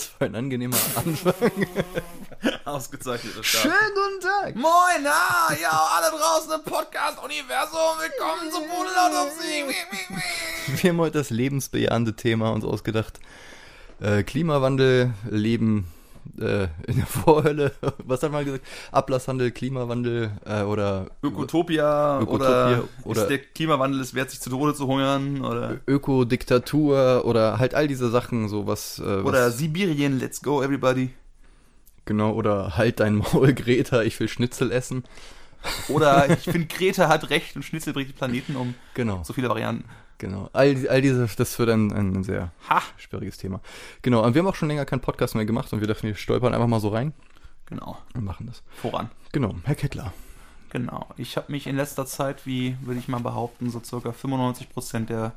Was für ein angenehmer Anfang. Ausgezeichneter Start. Schönen guten Tag. Moin, na, ja, alle draußen im Podcast-Universum, willkommen zum Pudelauto auf Sie. Wir haben heute das lebensbejahende Thema uns ausgedacht. Äh, Klimawandel, Leben äh, in der Vorhölle. Was hat man gesagt? Ablasshandel, Klimawandel äh, oder Ökotopia, Ökotopia oder, oder- ist der Klimawandel es wert, sich zu Tode zu hungern oder, Ökodiktatur oder halt all diese Sachen, so was. Äh, oder was, Sibirien, let's go everybody. Genau, oder halt dein Maul, Greta, ich will Schnitzel essen. Oder ich finde, Greta hat recht und Schnitzel bringt den Planeten um. Genau, So viele Varianten. genau. All, all diese, das wird ein, ein sehr Ha! schwieriges Thema. Genau, und wir haben auch schon länger keinen Podcast mehr gemacht und wir dachten, wir stolpern einfach mal so rein Genau, und machen das. voran. Genau, Herr Kettler. Genau. Ich habe mich in letzter Zeit, wie würde ich mal behaupten, so circa 95% der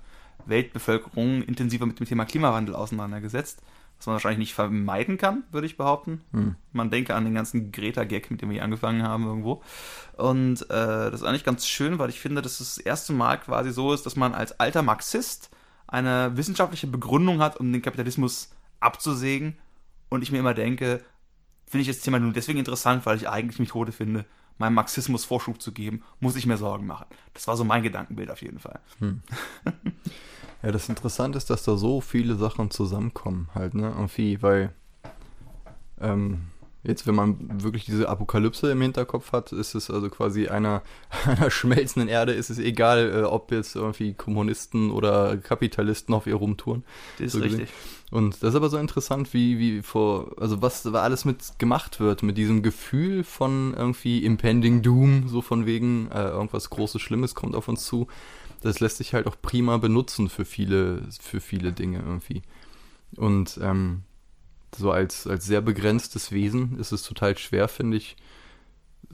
Weltbevölkerung intensiver mit dem Thema Klimawandel auseinandergesetzt. Was man wahrscheinlich nicht vermeiden kann, würde ich behaupten. Hm. Man denke an den ganzen Greta-Gag, mit dem wir hier angefangen haben irgendwo. Und äh, das ist eigentlich ganz schön, weil ich finde, dass es das erste Mal quasi so ist, dass man als alter Marxist eine wissenschaftliche Begründung hat, um den Kapitalismus abzusägen. Und ich mir immer denke, finde ich das Thema nur deswegen interessant, weil ich eigentlich Methode finde, meinem Marxismus Vorschub zu geben, muss ich mir Sorgen machen. Das war so mein Gedankenbild auf jeden Fall. Ja, das Interessante ist, dass da so viele Sachen zusammenkommen halt, ne? Irgendwie, weil ähm, jetzt, wenn man wirklich diese Apokalypse im Hinterkopf hat, ist es also quasi einer, einer schmelzenden Erde, ist es egal, äh, ob jetzt irgendwie Kommunisten oder Kapitalisten auf ihr rumtouren. Das ist So richtig. Und das ist aber so interessant, wie, wie vor, also was da alles mit gemacht wird, mit diesem Gefühl von irgendwie Impending Doom, so von wegen, äh, irgendwas Großes, Schlimmes kommt auf uns zu. Das lässt sich halt auch prima benutzen für viele, für viele Dinge irgendwie. Und ähm, so als, als sehr begrenztes Wesen ist es total schwer, finde ich,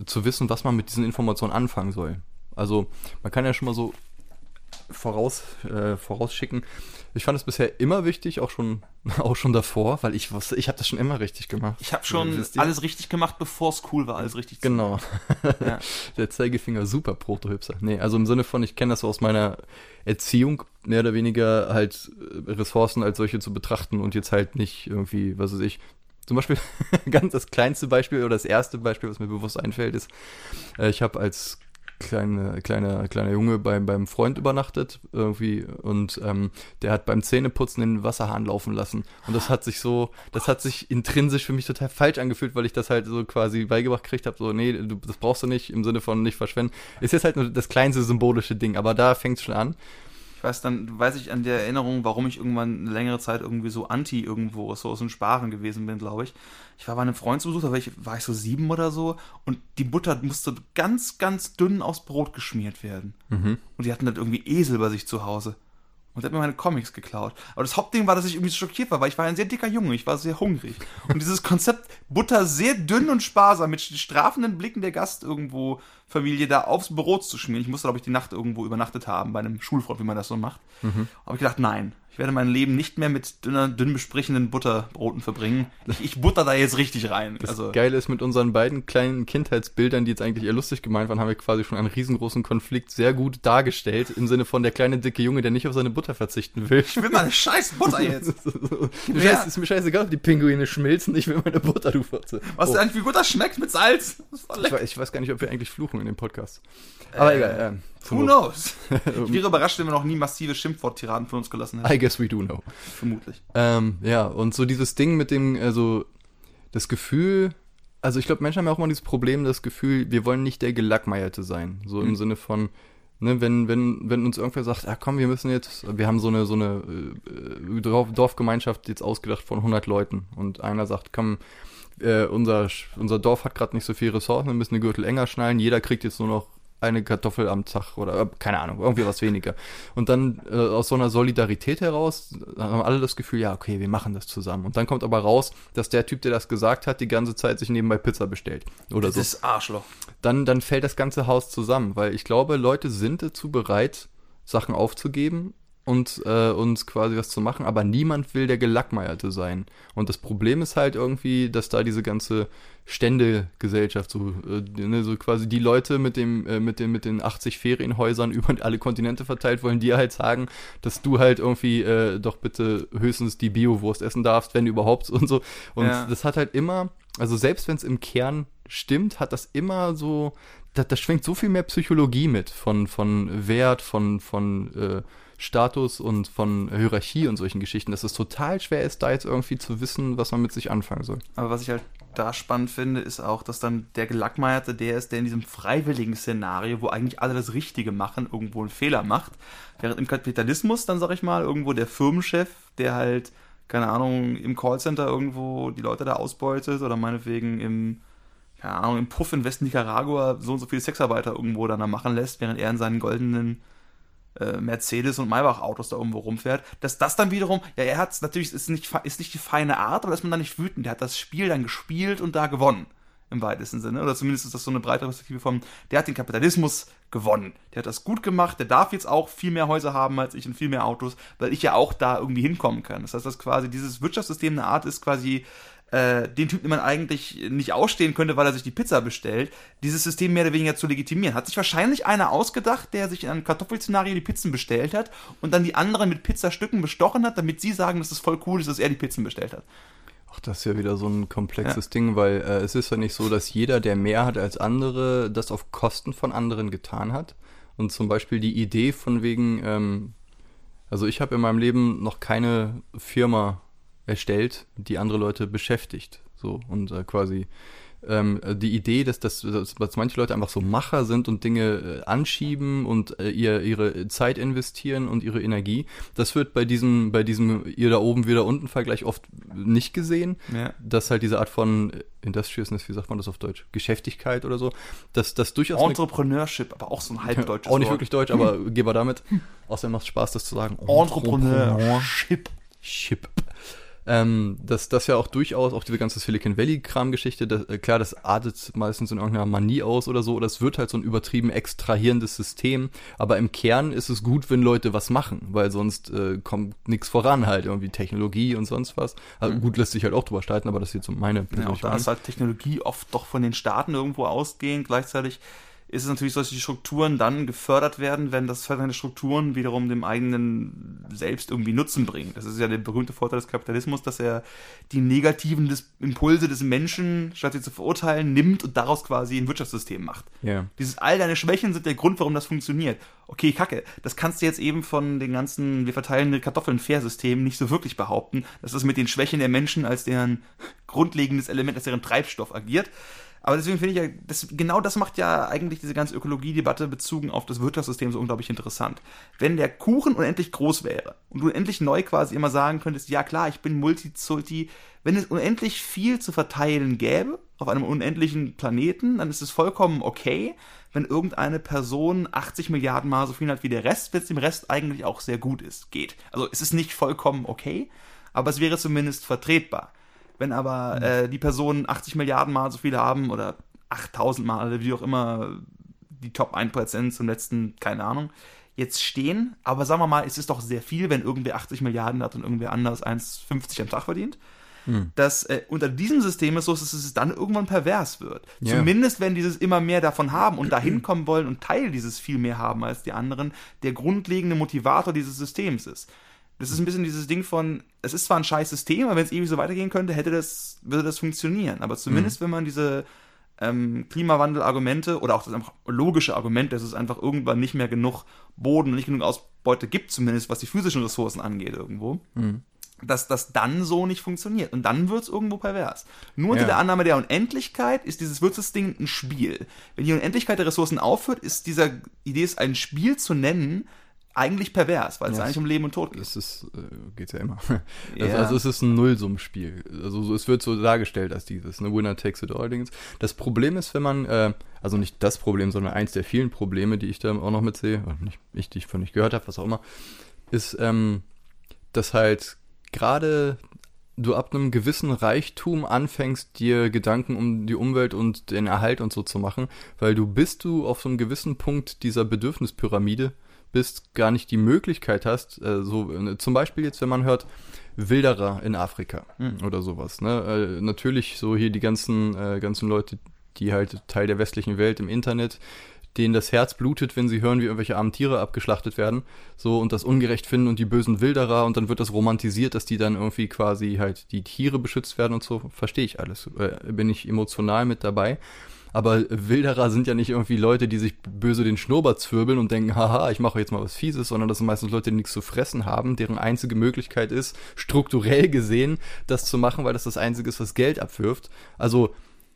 zu wissen, was man mit diesen Informationen anfangen soll. Also man kann ja schon mal so voraus, äh, vorausschicken. Ich fand es bisher immer wichtig, auch schon, auch schon davor, weil ich wusste, ich habe das schon immer richtig gemacht. Ich habe schon alles richtig gemacht, bevor es cool war, alles richtig zu Genau. Ja. Der Zeigefinger super Protohüpser. Nee, also im Sinne von, ich kenne das so aus meiner Erziehung, mehr oder weniger halt äh, Ressourcen als solche zu betrachten und jetzt halt nicht irgendwie, was weiß ich. Zum Beispiel, ganz das kleinste Beispiel oder das erste Beispiel, was mir bewusst einfällt, ist, äh, ich habe als kleine, kleiner, kleiner Junge beim, beim Freund übernachtet irgendwie und ähm, der hat beim Zähneputzen den Wasserhahn laufen lassen und das hat sich so, das hat sich intrinsisch für mich total falsch angefühlt, weil ich das halt so quasi beigebracht gekriegt habe, so nee, du, das brauchst du nicht, im Sinne von nicht verschwenden. Ist jetzt halt nur das kleinste symbolische Ding, aber da fängt es schon an. Ich weiß dann, weiß ich an der Erinnerung, warum ich irgendwann eine längere Zeit irgendwie so anti irgendwo Ressourcen sparen gewesen bin, glaube ich. Ich war bei einem Freund zu Besuch, da war ich, war ich so sieben oder so und die Butter musste ganz, ganz dünn aufs Brot geschmiert werden. Mhm. Und die hatten dann irgendwie Esel bei sich zu Hause. Und hat mir meine Comics geklaut. Aber das Hauptding war, dass ich irgendwie schockiert war, weil ich war ein sehr dicker Junge, ich war sehr hungrig. Und dieses Konzept, Butter sehr dünn und sparsam, mit strafenden Blicken der Gast irgendwo Familie da aufs Brot zu schmieren. Ich musste, glaube ich, die Nacht irgendwo übernachtet haben, bei einem Schulfreund, wie man das so macht. Aber ich gedacht, nein, werde mein Leben nicht mehr mit dünner, dünn besprichenden Butterbroten verbringen. Ich, ich butter da jetzt richtig rein. Das Also, Geile ist, mit unseren beiden kleinen Kindheitsbildern, die jetzt eigentlich eher lustig gemeint waren, haben wir quasi schon einen riesengroßen Konflikt sehr gut dargestellt, im Sinne von der kleine dicke Junge, der nicht auf seine Butter verzichten will. ich will meine scheiß Butter jetzt. Mir Ja. scheiß, ist mir scheißegal, ob die Pinguine schmilzen, ich will meine Butter, du Fotze. Was Oh, denn, wie gut das schmeckt mit Salz? Ich, ich weiß gar nicht, ob wir eigentlich fluchen in dem Podcast. Aber Äh, egal. Ähm, Who knows? Ich wäre überrascht, wenn wir noch nie massive Schimpfworttiraden von uns gelassen hätten. I guess we do know. Vermutlich. Ähm, ja, und so dieses Ding mit dem, also das Gefühl, also ich glaube, Menschen haben ja auch immer dieses Problem, das Gefühl, wir wollen nicht der Gelackmeierte sein. So im Mhm. Sinne von, ne, wenn, wenn, wenn uns irgendwer sagt, ah komm, wir müssen jetzt, wir haben so eine, so eine äh, Dorf, Dorfgemeinschaft jetzt ausgedacht von 100 Leuten und einer sagt, komm, äh, unser, unser Dorf hat gerade nicht so viel Ressourcen, wir müssen den Gürtel enger schnallen, jeder kriegt jetzt nur noch eine Kartoffel am Tag oder äh, keine Ahnung, irgendwie was weniger. Und dann äh, aus so einer Solidarität heraus äh, haben alle das Gefühl, ja, okay, wir machen das zusammen. Und dann kommt aber raus, dass der Typ, der das gesagt hat, die ganze Zeit sich nebenbei Pizza bestellt. Oder Das so. ist Arschloch. Dann, dann fällt das ganze Haus zusammen, weil ich glaube, Leute sind dazu bereit, Sachen aufzugeben und, äh, und quasi was zu machen, aber niemand will der Gelackmeierte sein. Und das Problem ist halt irgendwie, dass da diese ganze Ständegesellschaft, so, äh, ne, so quasi die Leute mit dem, äh, mit dem, mit den 80 Ferienhäusern über alle Kontinente verteilt wollen, dir halt sagen, dass du halt irgendwie äh, doch bitte höchstens die Bio-Wurst essen darfst, wenn überhaupt und so. Und Ja. das hat halt immer, also selbst wenn es im Kern stimmt, hat das immer so, da, da schwingt so viel mehr Psychologie mit von, von Wert, von, von äh, Status und von Hierarchie und solchen Geschichten, dass es total schwer ist, da jetzt irgendwie zu wissen, was man mit sich anfangen soll. Aber was ich halt da spannend finde, ist auch, dass dann der Gelackmeierte der ist, der in diesem freiwilligen Szenario, wo eigentlich alle das Richtige machen, irgendwo einen Fehler macht. Während im Kapitalismus dann, sag ich mal, irgendwo der Firmenchef, der halt, keine Ahnung, im Callcenter irgendwo die Leute da ausbeutet oder meinetwegen im, keine Ahnung, im Puff in Westen Nicaragua so und so viele Sexarbeiter irgendwo dann da machen lässt, während er in seinen goldenen äh, Mercedes und Maybach Autos da irgendwo rumfährt, dass das dann wiederum, ja, er hat natürlich, ist nicht, ist nicht die feine Art, aber dass man da nicht wütend, der hat das Spiel dann gespielt und da gewonnen. Im weitesten Sinne. Oder zumindest ist das so eine breite Perspektive von, der hat den Kapitalismus gewonnen. Der hat das gut gemacht, der darf jetzt auch viel mehr Häuser haben als ich und viel mehr Autos, weil ich ja auch da irgendwie hinkommen kann. Das heißt, dass quasi dieses Wirtschaftssystem eine Art ist, quasi äh, den Typen, den man eigentlich nicht ausstehen könnte, weil er sich die Pizza bestellt, dieses System mehr oder weniger zu legitimieren. Hat sich wahrscheinlich einer ausgedacht, der sich in einem Kartoffelszenario die Pizzen bestellt hat und dann die anderen mit Pizzastücken bestochen hat, damit sie sagen, dass es voll cool ist, dass er die Pizzen bestellt hat. Ach, das ist ja wieder so ein komplexes Ding, weil äh, es ist ja nicht so, dass jeder, der mehr hat als andere, das auf Kosten von anderen getan hat. Und zum Beispiel die Idee von wegen, ähm, also ich habe in meinem Leben noch keine Firma erstellt, die andere Leute beschäftigt. So und äh, quasi ähm, die Idee, dass, das, dass, dass manche Leute einfach so Macher sind und Dinge äh, anschieben und äh, ihr, ihre Zeit investieren und ihre Energie, das wird bei diesem, bei diesem ihr da oben, wir da unten Vergleich oft nicht gesehen Ja. dass halt diese Art von Industriousness, wie sagt man das auf Deutsch, Geschäftigkeit oder so, dass das durchaus Entrepreneurship, aber auch so ein halbdeutsches auch nicht wirklich deutsch, aber geh mal damit. Außerdem macht es Spaß, das zu sagen. Entrepreneurship. Chip. Ähm, dass das ja auch durchaus, auch diese ganze Silicon Valley-Kram-Geschichte, äh, klar, das artet meistens in irgendeiner Manie aus oder so, oder es wird halt so ein übertrieben extrahierendes System, aber im Kern ist es gut, wenn Leute was machen, weil sonst äh, kommt nichts voran halt, irgendwie Technologie und sonst was. Also gut, lässt sich halt auch drüber streiten, aber das ist jetzt so meine Ja, auch persönliche da Meinung. ist halt Technologie oft doch von den Staaten irgendwo ausgehend. Gleichzeitig ist es natürlich so, dass die Strukturen dann gefördert werden, wenn das fördernde Strukturen wiederum dem eigenen selbst irgendwie Nutzen bringen. Das ist ja der berühmte Vorteil des Kapitalismus, dass er die negativen des Impulse des Menschen, statt sie zu verurteilen, nimmt und daraus quasi ein Wirtschaftssystem macht. Ja. Dieses all deine Schwächen sind der Grund, warum das funktioniert. Okay, Kacke, das kannst du jetzt eben von den ganzen, wir verteilen die Kartoffeln fair System nicht so wirklich behaupten, dass das mit den Schwächen der Menschen als deren grundlegendes Element, als deren Treibstoff agiert. Aber deswegen finde ich ja, das, genau das macht ja eigentlich diese ganze Ökologiedebatte bezogen auf das Wirtschaftssystem so unglaublich interessant. Wenn der Kuchen unendlich groß wäre und du unendlich neu quasi immer sagen könntest, ja klar, ich bin Multizulti, wenn es unendlich viel zu verteilen gäbe auf einem unendlichen Planeten, dann ist es vollkommen okay, wenn irgendeine Person 80 Milliarden Mal so viel hat wie der Rest, wenn es dem Rest eigentlich auch sehr gut ist, geht. Also es ist nicht vollkommen okay, aber es wäre zumindest vertretbar. Wenn aber äh, die Personen 80 Milliarden Mal so viel haben oder 8000 Mal, wie auch immer die Top 1% zum letzten, keine Ahnung, jetzt stehen. Aber sagen wir mal, es ist doch sehr viel, wenn irgendwer 80 Milliarden hat und irgendwer anders 1,50 am Tag verdient. Dass äh, unter diesem System ist so, dass es dann irgendwann pervers wird. Ja. Zumindest wenn dieses immer mehr davon haben und dahin kommen wollen und Teil dieses viel mehr haben als die anderen, der grundlegende Motivator dieses Systems ist. Das ist ein bisschen dieses Ding von, es ist zwar ein scheiß System, aber wenn es ewig so weitergehen könnte, hätte das, würde das funktionieren. Aber zumindest, wenn man diese ähm, Klimawandel-Argumente oder auch das einfach logische Argument, dass es einfach irgendwann nicht mehr genug Boden und nicht genug Ausbeute gibt, zumindest was die physischen Ressourcen angeht irgendwo, dass das dann so nicht funktioniert. Und dann wird es irgendwo pervers. Nur unter Ja. der Annahme der Unendlichkeit ist dieses Wirtschaftsding ein Spiel. Wenn die Unendlichkeit der Ressourcen aufhört, ist dieser Idee, es ein Spiel zu nennen, eigentlich pervers, weil es Ja, eigentlich um Leben und Tod geht. Es ist, äh, geht's ja immer. Ja. Also, also es ist ein Nullsummspiel. Also so, es wird so dargestellt als dieses, ne, Winner takes it all Dings. Das Problem ist, wenn man, äh, also nicht das Problem, sondern eins der vielen Probleme, die ich da auch noch mitsehe, oder nicht ich, die ich von nicht gehört habe, was auch immer, ist, ähm, dass halt gerade du ab einem gewissen Reichtum anfängst, dir Gedanken um die Umwelt und den Erhalt und so zu machen, weil du bist du auf so einem gewissen Punkt dieser Bedürfnispyramide, bist, gar nicht die Möglichkeit hast, äh, so äh, zum Beispiel jetzt, wenn man hört, Wilderer in Afrika Mhm. oder sowas. Ne? Äh, natürlich so hier die ganzen, äh, ganzen Leute, die halt Teil der westlichen Welt im Internet, denen das Herz blutet, wenn sie hören, wie irgendwelche armen Tiere abgeschlachtet werden, so und das ungerecht finden und die bösen Wilderer und dann wird das romantisiert, dass die dann irgendwie quasi halt die Tiere beschützt werden und so, verstehe ich alles, äh, bin ich emotional mit dabei. Aber Wilderer sind ja nicht irgendwie Leute, die sich böse den Schnurrbart zwirbeln und denken, haha, ich mache jetzt mal was Fieses, sondern das sind meistens Leute, die nichts zu fressen haben, deren einzige Möglichkeit ist, strukturell gesehen, das zu machen, weil das das Einzige ist, was Geld abwirft. Also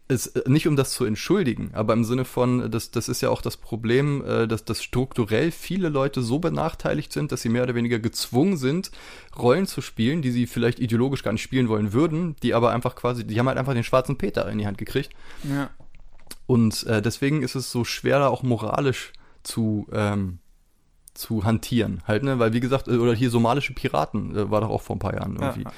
es, äh, nicht um das zu entschuldigen, aber im Sinne von, das, das ist ja auch das Problem, äh, dass, dass strukturell viele Leute so benachteiligt sind, dass sie mehr oder weniger gezwungen sind, Rollen zu spielen, die sie vielleicht ideologisch gar nicht spielen wollen würden, die aber einfach quasi, die haben halt einfach den schwarzen Peter in die Hand gekriegt. Ja. Und äh, deswegen ist es so schwer, da auch moralisch zu, ähm, zu hantieren, halt, ne? Weil wie gesagt, äh, oder hier somalische Piraten äh, war doch auch vor ein paar Jahren irgendwie. Ja.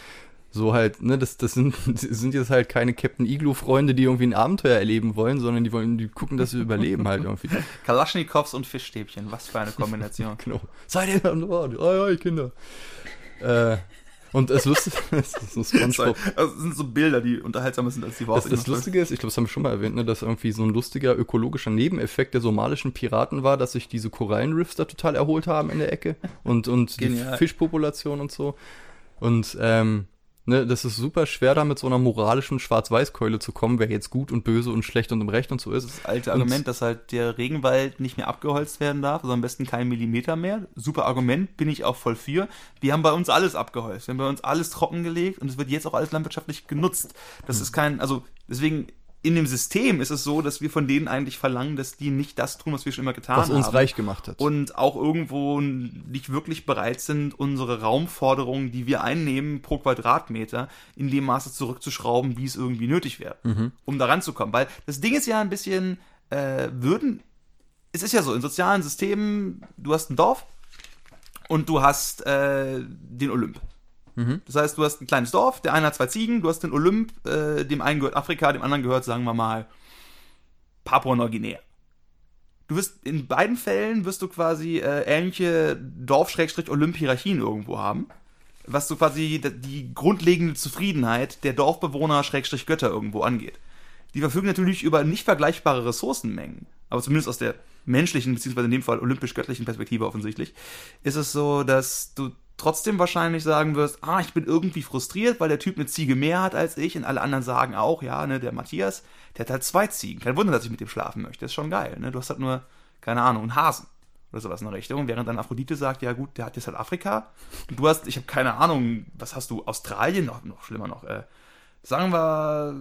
So halt, ne, das, das sind, sind jetzt halt keine Captain Igloo-Freunde, die irgendwie ein Abenteuer erleben wollen, sondern die wollen, die gucken, dass sie überleben halt irgendwie. Kalaschnikows und Fischstäbchen, was für eine Kombination. Genau. Seid ihr an Bord? Ei, ei, Kinder. Äh, und das Lustige, das ist so SpongeBob. Also, das sind so Bilder, die unterhaltsamer sind als die Das, das Lustige ist, ich glaube, das haben wir schon mal erwähnt, ne, dass irgendwie so ein lustiger ökologischer Nebeneffekt der somalischen Piraten war, dass sich diese Korallenriffs da total erholt haben in der Ecke und, und die. Fischpopulation und so. Und ähm, ne, das ist super schwer, da mit so einer moralischen Schwarz-Weiß-Keule zu kommen, wer jetzt gut und böse und schlecht und im Recht und so ist. Das alte Und- Argument, dass halt der Regenwald nicht mehr abgeholzt werden darf, also am besten kein Millimeter mehr. Super Argument, bin ich auch voll für. Wir haben bei uns alles abgeholzt. Wir haben bei uns alles trockengelegt und es wird jetzt auch alles landwirtschaftlich genutzt. Hm. Das ist kein, also deswegen in dem System ist es so, dass wir von denen eigentlich verlangen, dass die nicht das tun, was wir schon immer getan Was haben. uns reich gemacht hat. und auch irgendwo nicht wirklich bereit sind, unsere Raumforderungen, die wir einnehmen pro Quadratmeter, in dem Maße zurückzuschrauben, wie es irgendwie nötig wäre, um da ranzukommen. Weil das Ding ist ja ein bisschen, äh, würden, es ist ja so, in sozialen Systemen, du hast ein Dorf und du hast äh, den Olymp. Das heißt, du hast ein kleines Dorf, der eine hat zwei Ziegen, du hast den Olymp, äh, dem einen gehört Afrika, dem anderen gehört, sagen wir mal, Papua-Neuguinea. Du wirst in beiden Fällen wirst du quasi äh, ähnliche Dorf-Olymp-Hierarchien irgendwo haben. Was so quasi die grundlegende Zufriedenheit der Dorfbewohner-Götter irgendwo angeht. Die verfügen natürlich über nicht vergleichbare Ressourcenmengen. Aber zumindest aus der menschlichen, beziehungsweise in dem Fall olympisch-göttlichen Perspektive offensichtlich, ist es so, dass du trotzdem wahrscheinlich sagen wirst, ah, ich bin irgendwie frustriert, weil der Typ eine Ziege mehr hat als ich und alle anderen sagen auch, ja, ne, der Matthias, der hat halt zwei Ziegen. Kein Wunder, dass ich mit dem schlafen möchte. Ist schon geil, ne? Du hast halt nur, keine Ahnung, einen Hasen oder sowas in der Richtung, während dann Aphrodite sagt, ja gut, der hat jetzt halt Afrika und du hast, ich habe keine Ahnung, was hast du, Australien, noch, noch schlimmer noch, äh, sagen wir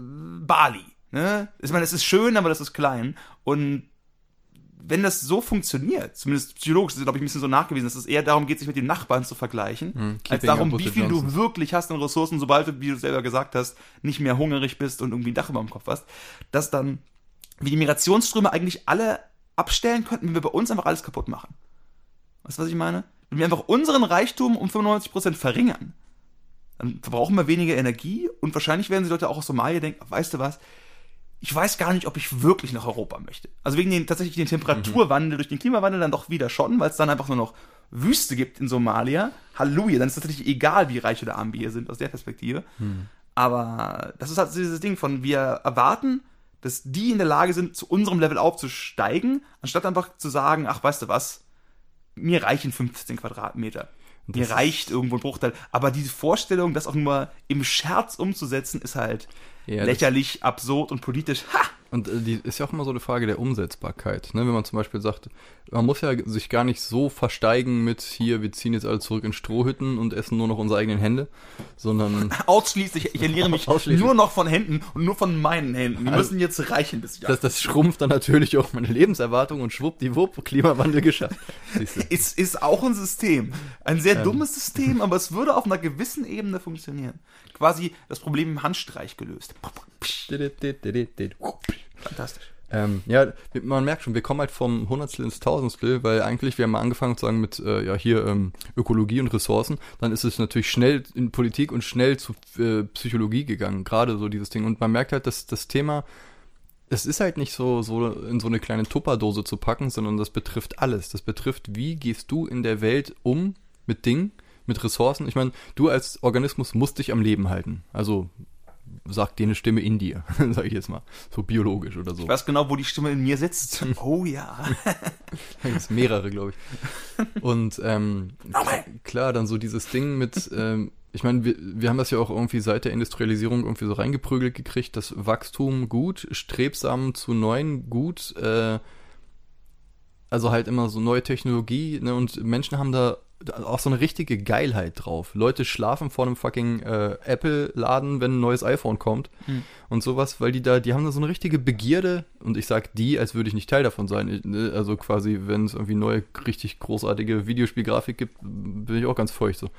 Bali, ne? Ich meine, es ist schön, aber das ist klein und wenn das so funktioniert, zumindest psychologisch ist es, glaube ich, ein bisschen so nachgewiesen, dass es eher darum geht, sich mit den Nachbarn zu vergleichen, Hm, als darum, wie viel du wirklich hast an Ressourcen, sobald du, wie du selber gesagt hast, nicht mehr hungrig bist und irgendwie ein Dach über dem Kopf hast, dass dann wir die Migrationsströme eigentlich alle abstellen könnten, wenn wir bei uns einfach alles kaputt machen. Weißt du, was ich meine? Wenn wir einfach unseren Reichtum um 95% verringern, dann verbrauchen wir weniger Energie und wahrscheinlich werden die Leute auch aus Somalia denken, weißt du was, ich weiß gar nicht, ob ich wirklich nach Europa möchte. Also wegen den tatsächlich den Temperaturwandel durch den Klimawandel dann doch wieder schon, weil es dann einfach nur noch Wüste gibt in Somalia. Halleluja, dann ist tatsächlich egal, wie reich oder arm wir hier sind aus der Perspektive. Aber das ist halt dieses Ding von, wir erwarten, dass die in der Lage sind, zu unserem Level aufzusteigen, anstatt einfach zu sagen, ach, weißt du was, mir reichen 15 Quadratmeter. Mir reicht irgendwo ein Bruchteil. Aber diese Vorstellung, das auch nur im Scherz umzusetzen, ist halt Ja, lächerlich, absurd und politisch. Ha! Und äh, die ist ja auch immer so eine Frage der Umsetzbarkeit. Ne? Wenn man zum Beispiel sagt, man muss ja sich gar nicht so versteigen mit hier, wir ziehen jetzt alle zurück in Strohhütten und essen nur noch unsere eigenen Hände, sondern Ausschließlich, ich ernähre mich Ausschließlich. nur noch von Händen und nur von meinen Händen. Die Also- müssen jetzt reichen bis ich das, das schrumpft dann natürlich auch meine Lebenserwartung und schwuppdiwupp, Klimawandel geschafft. Du. ist, ist auch ein System. Ein sehr dummes System, aber es würde auf einer gewissen Ebene funktionieren. Quasi das Problem im Handstreich gelöst. Fantastisch. Ähm, ja, man merkt schon, wir kommen halt vom Hundertstel ins Tausendstel, weil eigentlich, wir haben angefangen zu sagen mit, äh, ja, hier ähm, Ökologie und Ressourcen, dann ist es natürlich schnell in Politik und schnell zu äh, Psychologie gegangen, gerade so dieses Ding. Und man merkt halt, dass das Thema, das ist halt nicht so, so in so eine kleine Tupperdose zu packen, sondern das betrifft alles. Das betrifft, wie gehst du in der Welt um mit Dingen, mit Ressourcen. Ich meine, du als Organismus musst dich am Leben halten. Also sagt dir eine Stimme in dir, sage ich jetzt mal. So biologisch oder so. Ich weiß genau, wo die Stimme in mir sitzt. Oh ja. Da gibt mehrere, glaube ich. Und ähm, klar, dann so dieses Ding mit, ähm, ich meine, wir, wir haben das ja auch irgendwie seit der Industrialisierung irgendwie so reingeprügelt gekriegt, das Wachstum gut, strebsam zu neuen gut, äh, also halt immer so neue Technologie, ne, und Menschen haben da auch so eine richtige Geilheit drauf. Leute schlafen vor einem fucking äh, Apple-Laden, wenn ein neues iPhone kommt Hm. und sowas, weil die da, die haben da so eine richtige Begierde und ich sag die, als würde ich nicht Teil davon sein. Ich, ne, also quasi, wenn es irgendwie neue, richtig großartige Videospielgrafik gibt, bin ich auch ganz feucht so.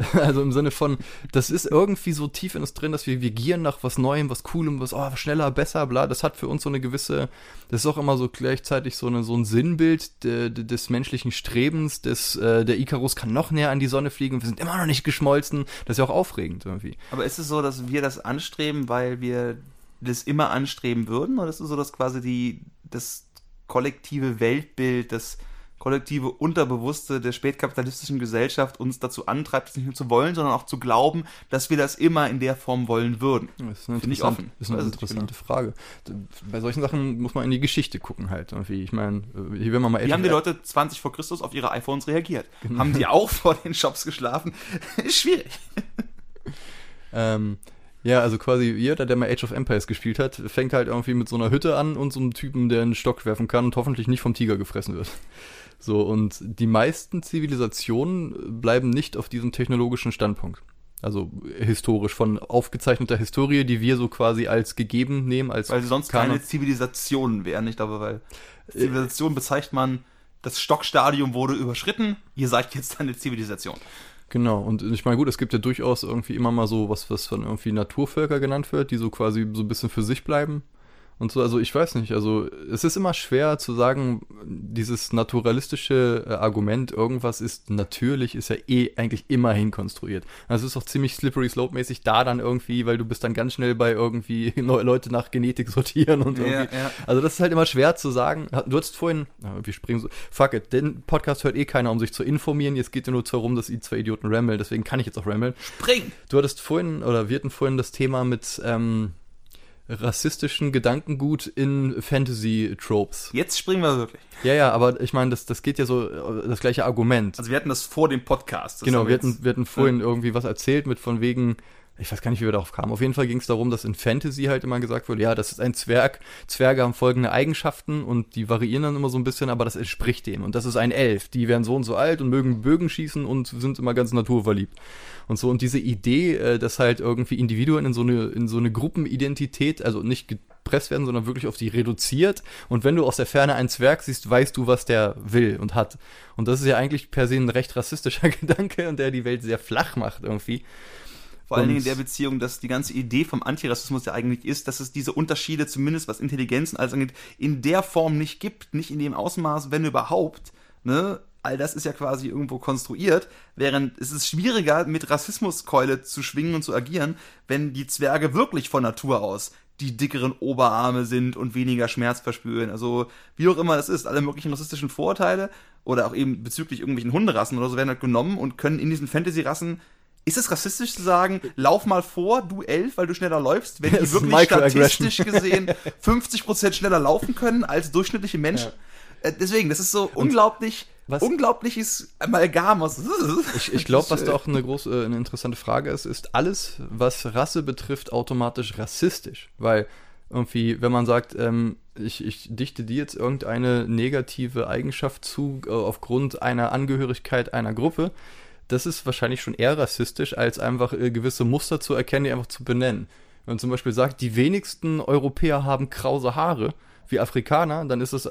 Also im Sinne von, das ist irgendwie so tief in uns drin, dass wir, wir gieren nach was Neuem, was Coolem, was oh, schneller, besser, bla. Das hat für uns so eine gewisse, das ist auch immer so gleichzeitig so, eine, so ein Sinnbild de, de, des menschlichen Strebens, des, äh, der Icarus kann noch näher an die Sonne fliegen wir sind immer noch nicht geschmolzen. Das ist ja auch aufregend irgendwie. Aber ist es so, dass wir das anstreben, weil wir das immer anstreben würden? Oder ist es so, dass quasi die, das kollektive Weltbild, das kollektive Unterbewusste der spätkapitalistischen Gesellschaft uns dazu antreibt, das nicht nur zu wollen, sondern auch zu glauben, dass wir das immer in der Form wollen würden? Das ist eine, Finde ich offen. ist eine es interessante Frage. Bei solchen Sachen muss man in die Geschichte gucken halt irgendwie. Ich meine, hier werden wir mal Wie haben die Leute 20 vor Christus auf ihre iPhones reagiert? Haben die auch vor den Shops geschlafen? Ist schwierig. Ähm, ja, also quasi jeder, der mal Age of Empires gespielt hat, fängt halt irgendwie mit so einer Hütte an und so einem Typen, der einen Stock werfen kann und hoffentlich nicht vom Tiger gefressen wird. So, und die meisten Zivilisationen bleiben nicht auf diesem technologischen Standpunkt. Also historisch, von aufgezeichneter Historie, die wir so quasi als gegeben nehmen, als Weil sie sonst Kanon. keine Zivilisationen wären. Ich glaube, weil Zivilisation bezeichnet man, das Stockstadium wurde überschritten, ihr seid jetzt eine Zivilisation. Genau, und ich meine, gut, es gibt ja durchaus irgendwie immer mal so was, was von irgendwie Naturvölker genannt wird, die so quasi so ein bisschen für sich bleiben. Und so, also ich weiß nicht, also es ist immer schwer zu sagen, dieses naturalistische äh, Argument, irgendwas ist natürlich, ist ja eh eigentlich immer hinkonstruiert. Also es ist auch ziemlich slippery slope mäßig da dann irgendwie, weil du bist dann ganz schnell bei irgendwie neue Leute nach Genetik sortieren und irgendwie. ja. Also das ist halt immer schwer zu sagen. Du hattest vorhin, wir springen so, fuck it, den Podcast hört eh keiner, um sich zu informieren. Jetzt geht ja nur darum, dass die zwei Idioten rammeln, deswegen kann ich jetzt auch rammeln. Spring! Du hattest vorhin, oder wir hatten vorhin das Thema mit ähm, rassistischen Gedankengut in Fantasy-Tropes. Jetzt springen wir wirklich. Ja, ja, aber ich meine, das, das geht ja so, äh, das gleiche Argument. Also wir hatten das vor dem Podcast. Genau, wir hatten, wir hatten vorhin irgendwie was erzählt mit von wegen, ich weiß gar nicht, wie wir darauf kamen. Auf jeden Fall ging es darum, dass in Fantasy halt immer gesagt wurde, ja, das ist ein Zwerg, Zwerge haben folgende Eigenschaften und die variieren dann immer so ein bisschen, aber das entspricht dem. Und das ist ein Elf, die werden so und so alt und mögen Bögen schießen und sind immer ganz naturverliebt. Und so, und diese Idee, äh, dass halt irgendwie Individuen in so eine, in so eine Gruppenidentität, also nicht gepresst werden, sondern wirklich auf die reduziert. Und wenn du aus der Ferne einen Zwerg siehst, weißt du, was der will und hat. Und das ist ja eigentlich per se ein recht rassistischer Gedanke und der die Welt sehr flach macht irgendwie. Vor allen Dingen in der Beziehung, dass die ganze Idee vom Antirassismus ja eigentlich ist, dass es diese Unterschiede, zumindest was Intelligenz und alles angeht, in der Form nicht gibt, nicht in dem Ausmaß, wenn überhaupt. Ne? All das ist ja quasi irgendwo konstruiert, während es ist schwieriger, mit Rassismuskeule zu schwingen und zu agieren, wenn die Zwerge wirklich von Natur aus die dickeren Oberarme sind und weniger Schmerz verspüren. Also wie auch immer das ist, alle möglichen rassistischen Vorurteile oder auch eben bezüglich irgendwelchen Hunderassen oder so werden halt genommen und können in diesen Fantasy-Rassen ist es rassistisch zu sagen, lauf mal vor, du Elf, weil du schneller läufst, wenn die wirklich statistisch gesehen 50% schneller laufen können als durchschnittliche Menschen? Äh, Deswegen, das ist so unglaublich, was- unglaubliches Amalgam aus. Ich, ich glaube, was da auch eine große, äh, eine interessante Frage ist, ist alles, was Rasse betrifft, automatisch rassistisch. Weil irgendwie, wenn man sagt, ähm, ich, ich dichte dir jetzt irgendeine negative Eigenschaft zu äh, aufgrund einer Angehörigkeit einer Gruppe, das ist wahrscheinlich schon eher rassistisch, als einfach äh, gewisse Muster zu erkennen, die einfach zu benennen. Wenn man zum Beispiel sagt, die wenigsten Europäer haben krause Haare, wie Afrikaner, dann ist das äh,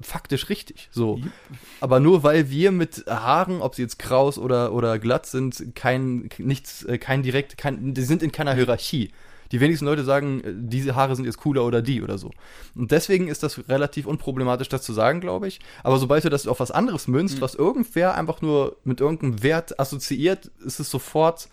faktisch richtig. So. Aber nur weil wir mit Haaren, ob sie jetzt kraus oder, oder glatt sind, kein, nichts, äh, kein direkt, kein, die sind in keiner Hierarchie. Die wenigsten Leute sagen, äh, diese Haare sind jetzt cooler oder die oder so. Und deswegen ist das relativ unproblematisch, das zu sagen, glaube ich. Aber sobald du das auf was anderes münzt, was irgendwer einfach nur mit irgendeinem Wert assoziiert, ist es sofort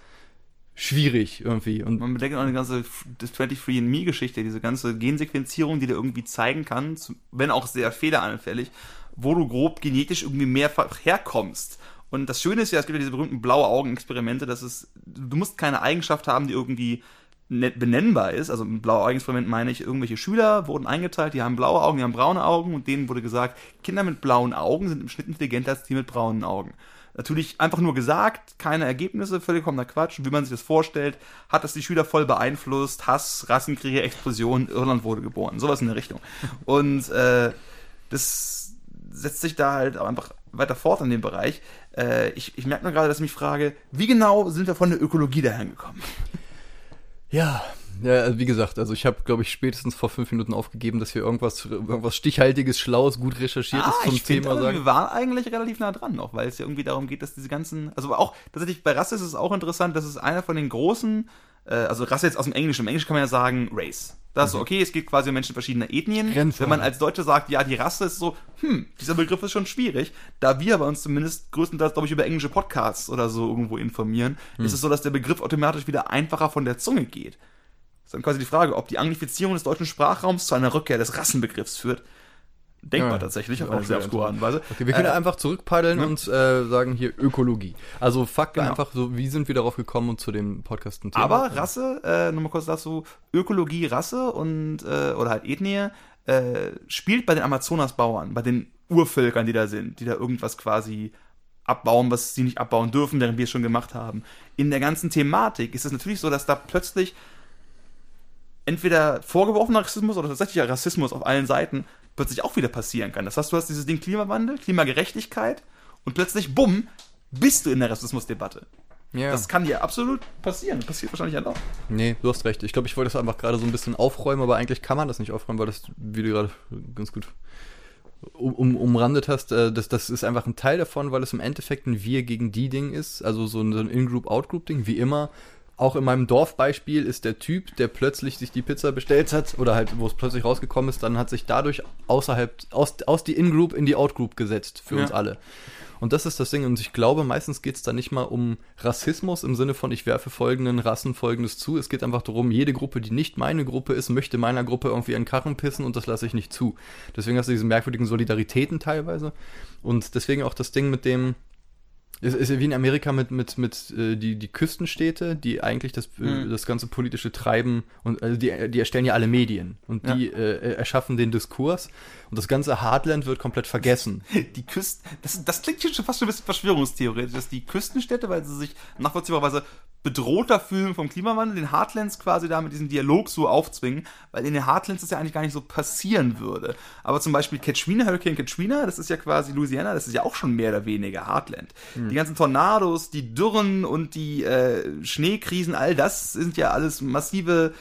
schwierig irgendwie. Und Man bedenkt auch die ganze F- das 23andMe-Geschichte, diese ganze Gensequenzierung, die dir irgendwie zeigen kann, wenn auch sehr fehleranfällig, wo du grob genetisch irgendwie mehrfach herkommst. Und das Schöne ist ja, es gibt ja diese berühmten blaue Augen-Experimente, dass es, du musst keine Eigenschaft haben, die irgendwie net- benennbar ist. Also mit blaue Augen-Experiment meine ich, irgendwelche Schüler wurden eingeteilt, die haben blaue Augen, die haben braune Augen und denen wurde gesagt, Kinder mit blauen Augen sind im Schnitt intelligenter als die mit braunen Augen. Natürlich einfach nur gesagt, keine Ergebnisse, vollkommener Quatsch. Wie man sich das vorstellt, hat das die Schüler voll beeinflusst. Hass, Rassenkriege, Explosion, Irland wurde geboren. Sowas in der Richtung. Und äh, das setzt sich da halt auch einfach weiter fort in dem Bereich. Äh, ich ich merke nur gerade, dass ich mich frage, wie genau sind wir von der Ökologie dahin gekommen? ja, ja, wie gesagt, also ich habe, glaube ich, spätestens vor fünf Minuten aufgegeben, dass wir irgendwas, irgendwas stichhaltiges, schlaues, gut recherchiertes zum Ah, ich find, Thema also, sagen. wir waren eigentlich relativ nah dran noch, weil es ja irgendwie darum geht, dass diese ganzen, also auch tatsächlich bei Rasse ist es auch interessant, dass es einer von den großen, äh, also Rasse jetzt aus dem Englischen, im Englischen kann man ja sagen Race. Das ist so, okay, es geht quasi um Menschen verschiedener Ethnien. Rennfahrer. Wenn man als Deutsche sagt, ja, die Rasse ist so, hm, dieser Begriff ist schon schwierig. Da wir aber uns zumindest größtenteils, glaube ich, über englische Podcasts oder so irgendwo informieren, ist es so, dass der Begriff automatisch wieder einfacher von der Zunge geht. Ist dann quasi die Frage, ob die Anglifizierung des deutschen Sprachraums zu einer Rückkehr des Rassenbegriffs führt. Denkbar Ja, tatsächlich, auf auch eine sehr obskure Art und Weise. Okay, wir können Äh, einfach zurückpaddeln und äh, sagen hier Ökologie. Also Fakt Genau. einfach so, wie sind wir darauf gekommen und zu dem Podcast ein Thema? Aber Rasse, äh, nochmal kurz dazu, Ökologie, Rasse und, äh, oder halt Ethnie, äh, spielt bei den Amazonasbauern, bei den Urvölkern, die da sind, die da irgendwas quasi abbauen, was sie nicht abbauen dürfen, während wir es schon gemacht haben. In der ganzen Thematik ist es natürlich so, dass da plötzlich entweder vorgeworfener Rassismus oder tatsächlicher Rassismus auf allen Seiten plötzlich auch wieder passieren kann. Das heißt, du hast dieses Ding Klimawandel, Klimagerechtigkeit und plötzlich, bumm, bist du in der Rassismusdebatte. ja. Das kann dir absolut passieren. Passiert wahrscheinlich ja doch. Nee, du hast recht. Ich glaube, ich wollte das einfach gerade so ein bisschen aufräumen, aber eigentlich kann man das nicht aufräumen, weil das, wie du gerade ganz gut um, um, umrandet hast, äh, das, das ist einfach ein Teil davon, weil es im Endeffekt ein Wir gegen die Ding ist, also so ein, so ein In-Group-Out-Group-Ding, wie immer. Auch in meinem Dorfbeispiel ist der Typ, der plötzlich sich die Pizza bestellt hat, oder halt, wo es plötzlich rausgekommen ist, dann hat sich dadurch außerhalb, aus, aus die In-Group in die Out-Group gesetzt, für Ja. uns alle. Und das ist das Ding. Und ich glaube, meistens geht es da nicht mal um Rassismus im Sinne von, ich werfe folgenden Rassen folgendes zu. Es geht einfach darum, jede Gruppe, die nicht meine Gruppe ist, möchte meiner Gruppe irgendwie einen Karren pissen und das lasse ich nicht zu. Deswegen hast du diese merkwürdigen Solidaritäten teilweise. Und deswegen auch das Ding mit dem. Es ist ja wie in Amerika mit, mit, mit äh, die, die Küstenstädte, die eigentlich das, äh, Mhm. das ganze politische Treiben und also die, die erstellen ja alle Medien und Ja. die äh, erschaffen den Diskurs und das ganze Heartland wird komplett vergessen. Die Küsten, das, das klingt hier schon fast schon ein bisschen verschwörungstheoretisch, dass die Küstenstädte, weil sie sich nachvollziehbarweise bedrohter fühlen vom Klimawandel, den Heartlands quasi da mit diesem Dialog so aufzwingen, weil in den Heartlands das ja eigentlich gar nicht so passieren würde. Aber zum Beispiel Katrina, Hurricane Katrina, das ist ja quasi Louisiana, das ist ja auch schon mehr oder weniger Heartland. Die ganzen Tornados, die Dürren und die äh, Schneekrisen, all das sind ja alles massive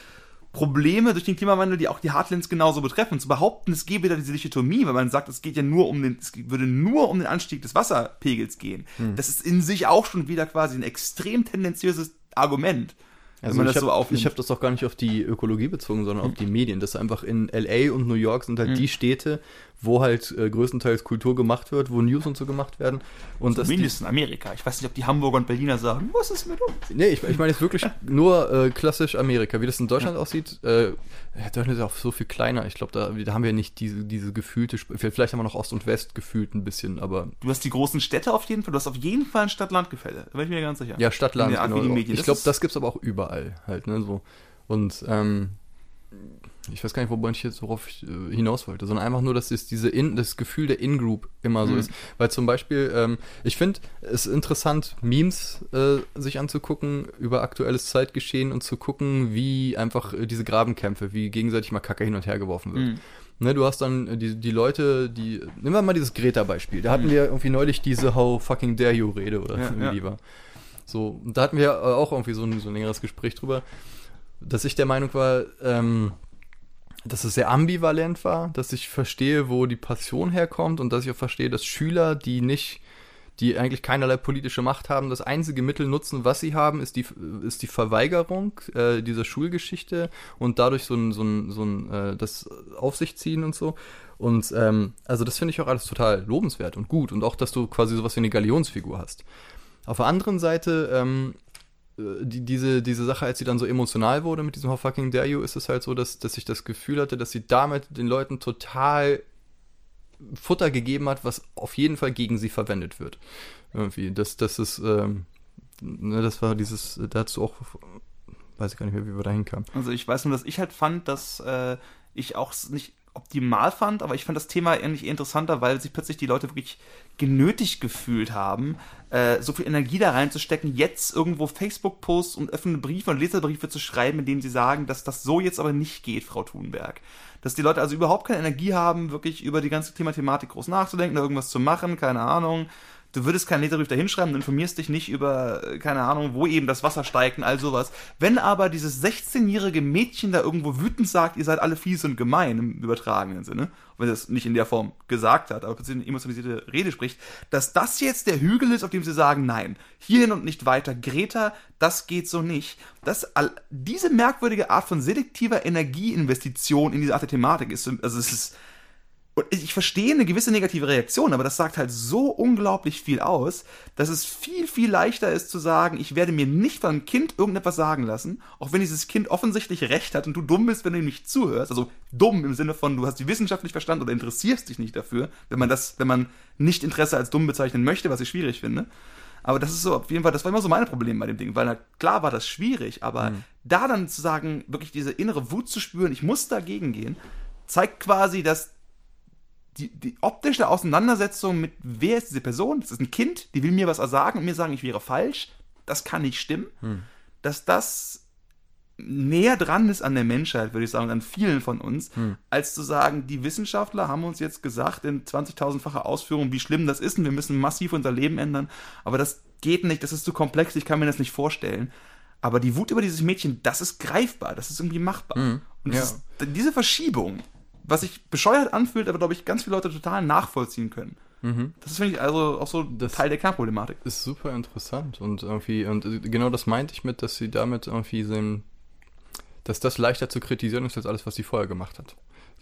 Probleme durch den Klimawandel, die auch die Heartlands genauso betreffen. Zu behaupten, es gäbe da diese Dichotomie, weil man sagt, es geht ja nur um den, es würde nur um den Anstieg des Wasserpegels gehen. Das ist in sich auch schon wieder quasi ein extrem tendenziöses Argument. Also ich so habe hab das doch gar nicht auf die Ökologie bezogen, sondern auf die Medien. Das ist einfach in LA und New York sind halt die Städte, wo halt äh, größtenteils Kultur gemacht wird, wo News und so gemacht werden. Und Zumindest in Amerika. Ich weiß nicht, ob die Hamburger und Berliner sagen, was ist mit uns? Nee, ich, ich meine jetzt wirklich nur äh, klassisch Amerika. Wie das in Deutschland aussieht, äh, ja, Deutschland ist auch so viel kleiner. Ich glaube, da, da haben wir nicht diese, diese gefühlte, Sp- vielleicht haben wir noch Ost und West gefühlt ein bisschen, aber Du hast die großen Städte auf jeden Fall, du hast auf jeden Fall ein Stadt-Land-Gefälle. Da bin ich mir ganz sicher. Ja, Stadtland. Medien. Ich glaube, das gibt's aber auch überall halt, ne, so. Und ähm, ich weiß gar nicht, wobei ich jetzt worauf ich äh, hinaus wollte, sondern einfach nur, dass es diese In, das Gefühl der In-Group immer so Mhm. ist. Weil zum Beispiel, ähm, ich finde es interessant, Memes äh, sich anzugucken über aktuelles Zeitgeschehen und zu gucken, wie einfach äh, diese Grabenkämpfe, wie gegenseitig mal Kacke hin und her geworfen wird. Mhm. Ne, du hast dann äh, die, die Leute, die. Nehmen wir mal dieses Greta-Beispiel. Da hatten Mhm. wir irgendwie neulich diese How fucking dare you Rede oder Ja, wie ja. war. So, da hatten wir äh, auch irgendwie so ein, so ein längeres Gespräch drüber, dass ich der Meinung war, ähm, dass es sehr ambivalent war, dass ich verstehe, wo die Passion herkommt und dass ich auch verstehe, dass Schüler, die nicht, die eigentlich keinerlei politische Macht haben, das einzige Mittel nutzen, was sie haben, ist die, ist die Verweigerung äh, dieser Schulgeschichte und dadurch so ein, so ein, so ein äh, das auf sich ziehen und so. Und ähm, also das finde ich auch alles total lobenswert und gut und auch, dass du quasi sowas wie eine Galionsfigur hast. Auf der anderen Seite ähm, die, diese, diese Sache, als sie dann so emotional wurde mit diesem How fucking dare you, ist es halt so, dass, dass ich das Gefühl hatte, dass sie damit den Leuten total Futter gegeben hat, was auf jeden Fall gegen sie verwendet wird. Irgendwie. Das, das ist, ähm, ne, das war dieses, dazu auch, weiß ich gar nicht mehr, wie wir da hinkamen. Also ich weiß nur, dass ich halt fand, dass äh, ich auch nicht optimal fand, aber ich fand das Thema eigentlich interessanter, weil sich plötzlich die Leute wirklich genötigt gefühlt haben, äh, so viel Energie da reinzustecken, jetzt irgendwo Facebook-Posts und öffentliche Briefe und Leserbriefe zu schreiben, in denen sie sagen, dass das so jetzt aber nicht geht, Frau Thunberg. Dass die Leute also überhaupt keine Energie haben, wirklich über die ganze Thema Thematik groß nachzudenken, da irgendwas zu machen, keine Ahnung du würdest keinen Leserbrief da hinschreiben, du informierst dich nicht über, äh, keine Ahnung, wo eben das Wasser steigt und all sowas. Wenn aber dieses 16-jährige Mädchen da irgendwo wütend sagt, ihr seid alle fies und gemein im übertragenen Sinne, wenn es nicht in der Form gesagt hat, aber plötzlich eine emotionalisierte Rede spricht, dass das jetzt der Hügel ist, auf dem sie sagen, nein, hierhin und nicht weiter, Greta, das geht so nicht. Das, diese merkwürdige Art von selektiver Energieinvestition in diese Art der Thematik ist, also es ist, und ich verstehe eine gewisse negative Reaktion, aber das sagt halt so unglaublich viel aus, dass es viel, viel leichter ist zu sagen, ich werde mir nicht von einem Kind irgendetwas sagen lassen, auch wenn dieses Kind offensichtlich recht hat und du dumm bist, wenn du ihm nicht zuhörst. Also dumm im Sinne von, du hast die wissenschaftlich verstanden oder interessierst dich nicht dafür, wenn man das, wenn man nicht Interesse als dumm bezeichnen möchte, was ich schwierig finde. Aber das ist so, auf jeden Fall, das war immer so mein Problem bei dem Ding, weil na, klar war das schwierig, aber mhm. da dann zu sagen, wirklich diese innere Wut zu spüren, ich muss dagegen gehen, zeigt quasi, dass die, die optische Auseinandersetzung mit, wer ist diese Person? Das ist ein Kind, die will mir was sagen und mir sagen, ich wäre falsch. Das kann nicht stimmen. Hm. Dass das näher dran ist an der Menschheit, würde ich sagen, an vielen von uns, hm. als zu sagen, die Wissenschaftler haben uns jetzt gesagt in 20.000-facher Ausführung, wie schlimm das ist und wir müssen massiv unser Leben ändern. Aber das geht nicht, das ist zu komplex, ich kann mir das nicht vorstellen. Aber die Wut über dieses Mädchen, das ist greifbar, das ist irgendwie machbar. Hm. Und ja. ist, diese Verschiebung, was sich bescheuert anfühlt, aber glaube ich ganz viele Leute total nachvollziehen können. Mhm. Das ist, finde ich, also auch so das Teil der Kernproblematik. Ist super interessant und irgendwie, und genau das meinte ich mit, dass sie damit irgendwie sehen, dass das leichter zu kritisieren ist als alles, was sie vorher gemacht hat.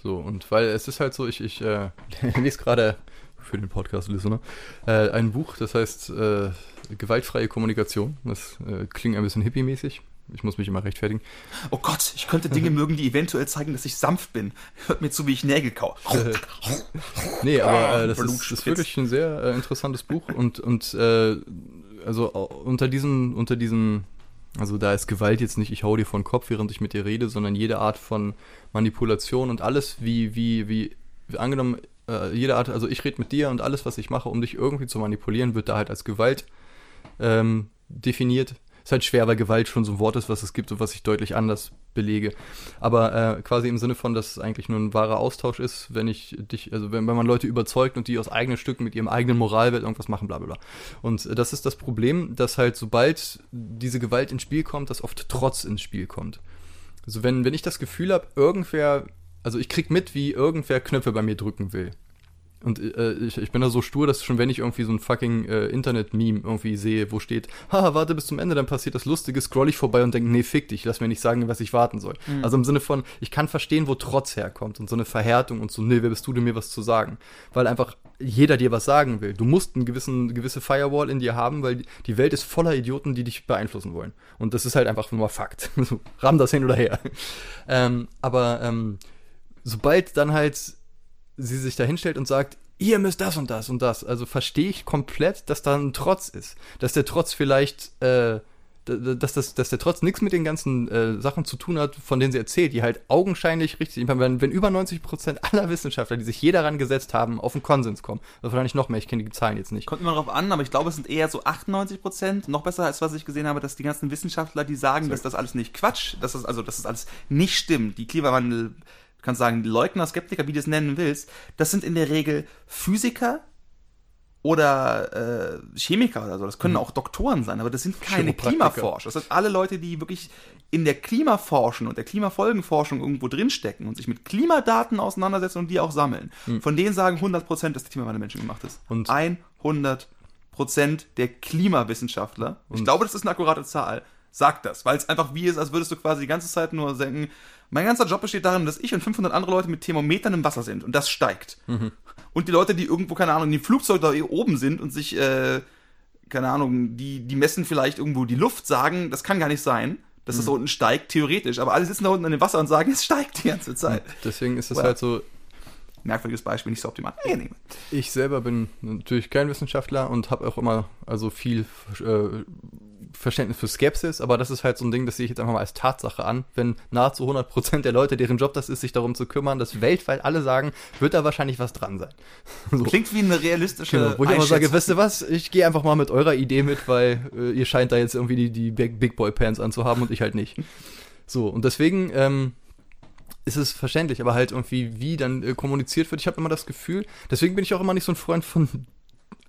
So, und weil es ist halt so, ich, ich äh, lese gerade für den Podcast-Listener äh, ein Buch, das heißt äh, Gewaltfreie Kommunikation. Das äh, klingt ein bisschen hippie-mäßig. Ich muss mich immer rechtfertigen. Oh Gott, ich könnte Dinge mögen, die eventuell zeigen, dass ich sanft bin. Hört mir zu, wie ich Nägel kau. nee, aber äh, das, ist, ist, wirklich ein sehr äh, interessantes Buch und, und äh, also unter diesen, unter diesen, also da ist Gewalt jetzt nicht, ich hau dir vor den Kopf, während ich mit dir rede, sondern jede Art von Manipulation und alles, wie, wie, wie, wie angenommen, äh, jede Art, also ich rede mit dir und alles, was ich mache, um dich irgendwie zu manipulieren, wird da halt als Gewalt ähm, definiert ist halt schwer, weil Gewalt schon so ein Wort ist, was es gibt und was ich deutlich anders belege. Aber äh, quasi im Sinne von, dass es eigentlich nur ein wahrer Austausch ist, wenn ich dich, also wenn, wenn man Leute überzeugt und die aus eigenen Stücken mit ihrem eigenen Moralwert irgendwas machen, bla bla bla. Und äh, das ist das Problem, dass halt sobald diese Gewalt ins Spiel kommt, dass oft Trotz ins Spiel kommt. Also wenn, wenn ich das Gefühl habe, irgendwer, also ich krieg mit, wie irgendwer Knöpfe bei mir drücken will. Und äh, ich, ich bin da so stur, dass schon wenn ich irgendwie so ein fucking äh, Internet-Meme irgendwie sehe, wo steht, haha, warte bis zum Ende, dann passiert das Lustige, scroll ich vorbei und denke, nee, fick dich, lass mir nicht sagen, was ich warten soll. Mhm. Also im Sinne von, ich kann verstehen, wo Trotz herkommt und so eine Verhärtung und so, nee, wer bist du denn mir was zu sagen? Weil einfach jeder dir was sagen will. Du musst eine gewissen, gewisse Firewall in dir haben, weil die Welt ist voller Idioten, die dich beeinflussen wollen. Und das ist halt einfach nur Fakt. Ramm das hin oder her. Ähm, aber ähm, sobald dann halt sie sich da hinstellt und sagt, ihr müsst das und das und das. Also verstehe ich komplett, dass da ein Trotz ist. Dass der Trotz vielleicht, äh, dass, das, dass der Trotz nichts mit den ganzen äh, Sachen zu tun hat, von denen sie erzählt, die halt augenscheinlich richtig, ich meine, wenn, wenn über 90 Prozent aller Wissenschaftler, die sich hier daran gesetzt haben, auf einen Konsens kommen, also wahrscheinlich noch mehr, ich kenne die Zahlen jetzt nicht. Kommt immer darauf an, aber ich glaube, es sind eher so 98 Prozent, noch besser als was ich gesehen habe, dass die ganzen Wissenschaftler, die sagen, so. dass das alles nicht Quatsch, dass das, also, dass das alles nicht stimmt, die Klimawandel kannst sagen, Leugner, Skeptiker, wie du es nennen willst, das sind in der Regel Physiker oder äh, Chemiker oder so. Das können mhm. auch Doktoren sein, aber das sind keine Klimaforscher. Das sind alle Leute, die wirklich in der Klimaforschung und der Klimafolgenforschung irgendwo drinstecken und sich mit Klimadaten auseinandersetzen und die auch sammeln. Mhm. Von denen sagen 100%, dass der Klimawandel menschengemacht ist. Und 100% der Klimawissenschaftler, ich glaube, das ist eine akkurate Zahl, sagt das, weil es einfach wie ist, als würdest du quasi die ganze Zeit nur denken, mein ganzer Job besteht darin, dass ich und 500 andere Leute mit Thermometern im Wasser sind und das steigt. Mhm. Und die Leute, die irgendwo, keine Ahnung, in dem Flugzeug da oben sind und sich, äh, keine Ahnung, die, die messen vielleicht irgendwo die Luft, sagen, das kann gar nicht sein, dass es da unten steigt, theoretisch. Aber alle sitzen da unten in dem Wasser und sagen, es steigt die ganze Zeit. Deswegen ist es Well. halt so, Merkwürdiges Beispiel, nicht so optimal. Nee. ich selber bin natürlich kein Wissenschaftler und habe auch immer also viel äh, Verständnis für Skepsis, aber das ist halt so ein Ding, das sehe ich jetzt einfach mal als Tatsache an. Wenn nahezu 100% der Leute, deren Job das ist, sich darum zu kümmern, dass weltweit alle sagen, wird da wahrscheinlich was dran sein. So. Klingt wie eine realistische Genau, wo ich immer sage, wisst ihr was, ich gehe einfach mal mit eurer Idee mit, weil äh, ihr scheint da jetzt irgendwie die, die Big, Big Boy Pants anzuhaben und ich halt nicht. So, und deswegen ähm, ist es verständlich, aber halt irgendwie, wie dann äh, kommuniziert wird, ich habe immer das Gefühl, deswegen bin ich auch immer nicht so ein Freund von.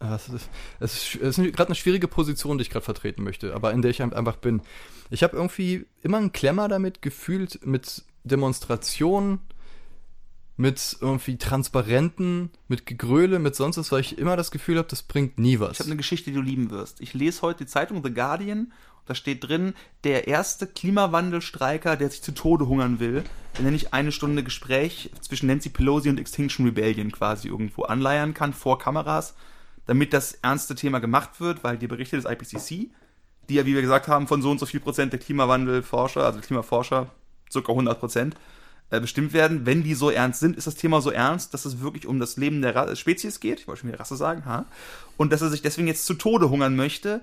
Ah, Es ist, es ist, gerade eine schwierige Position, die ich gerade vertreten möchte, aber in der ich ein- einfach bin. Ich habe irgendwie immer einen Klemmer damit gefühlt, mit Demonstrationen, mit irgendwie Transparenten, mit Gegröle, mit sonst was, weil ich immer das Gefühl habe, das bringt nie was. Ich habe eine Geschichte, die du lieben wirst. Ich lese heute die Zeitung The Guardian. Da steht drin, der erste Klimawandelstreiker, der sich zu Tode hungern will, wenn er nicht eine Stunde Gespräch zwischen Nancy Pelosi und Extinction Rebellion quasi irgendwo anleiern kann vor Kameras, damit das ernste Thema gemacht wird, weil die Berichte des IPCC, die ja, wie wir gesagt haben, von so und so viel Prozent der Klimawandelforscher, also Klimaforscher, circa 100 Prozent, äh, bestimmt werden. Wenn die so ernst sind, ist das Thema so ernst, dass es wirklich um das Leben der Spezies geht. Ich wollte schon wieder Rasse sagen, ha? Und dass er sich deswegen jetzt zu Tode hungern möchte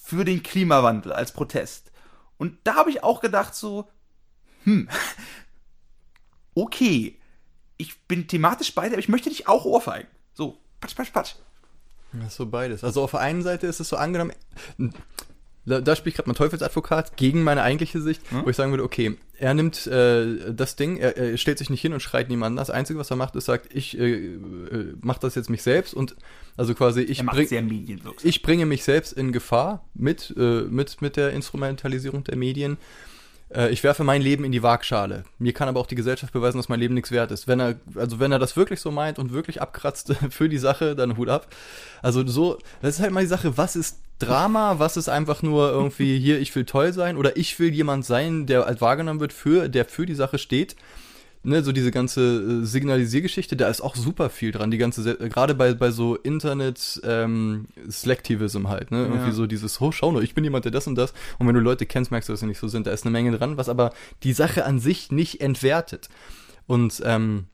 für den Klimawandel als Protest. Und da habe ich auch gedacht so, hm, okay, ich bin thematisch bei dir, aber ich möchte dich auch ohrfeigen. So, patsch, patsch, patsch. Das ist so beides. Also auf der einen Seite ist es so angenommen, da, da spiele ich gerade mein Teufelsadvokat gegen meine eigentliche Sicht, wo ich sagen würde, okay, er nimmt äh, das Ding, er, er stellt sich nicht hin und schreit niemanden. Das Einzige, was er macht, ist sagt, ich äh, äh, mache das jetzt mich selbst und also quasi ich bring, ich bringe mich selbst in Gefahr mit, äh, mit, mit der Instrumentalisierung der Medien. Äh, ich werfe mein Leben in die Waagschale. Mir kann aber auch die Gesellschaft beweisen, dass mein Leben nichts wert ist. Wenn er, also wenn er das wirklich so meint und wirklich abkratzt für die Sache, dann Hut ab. Also so, das ist halt mal die Sache, was ist Drama, was ist einfach nur irgendwie hier, ich will toll sein oder ich will jemand sein, der halt wahrgenommen wird, für, der für die Sache steht ne, so diese ganze äh, Signalisiergeschichte, da ist auch super viel dran. Die ganze, äh, gerade bei, bei so Internet ähm, Selectivism halt, ne? Irgendwie Ja. so dieses, oh, schau nur, ich bin jemand, der das und das. Und wenn du Leute kennst, merkst du, dass sie nicht so sind. Da ist eine Menge dran, was aber die Sache an sich nicht entwertet. Und ähm,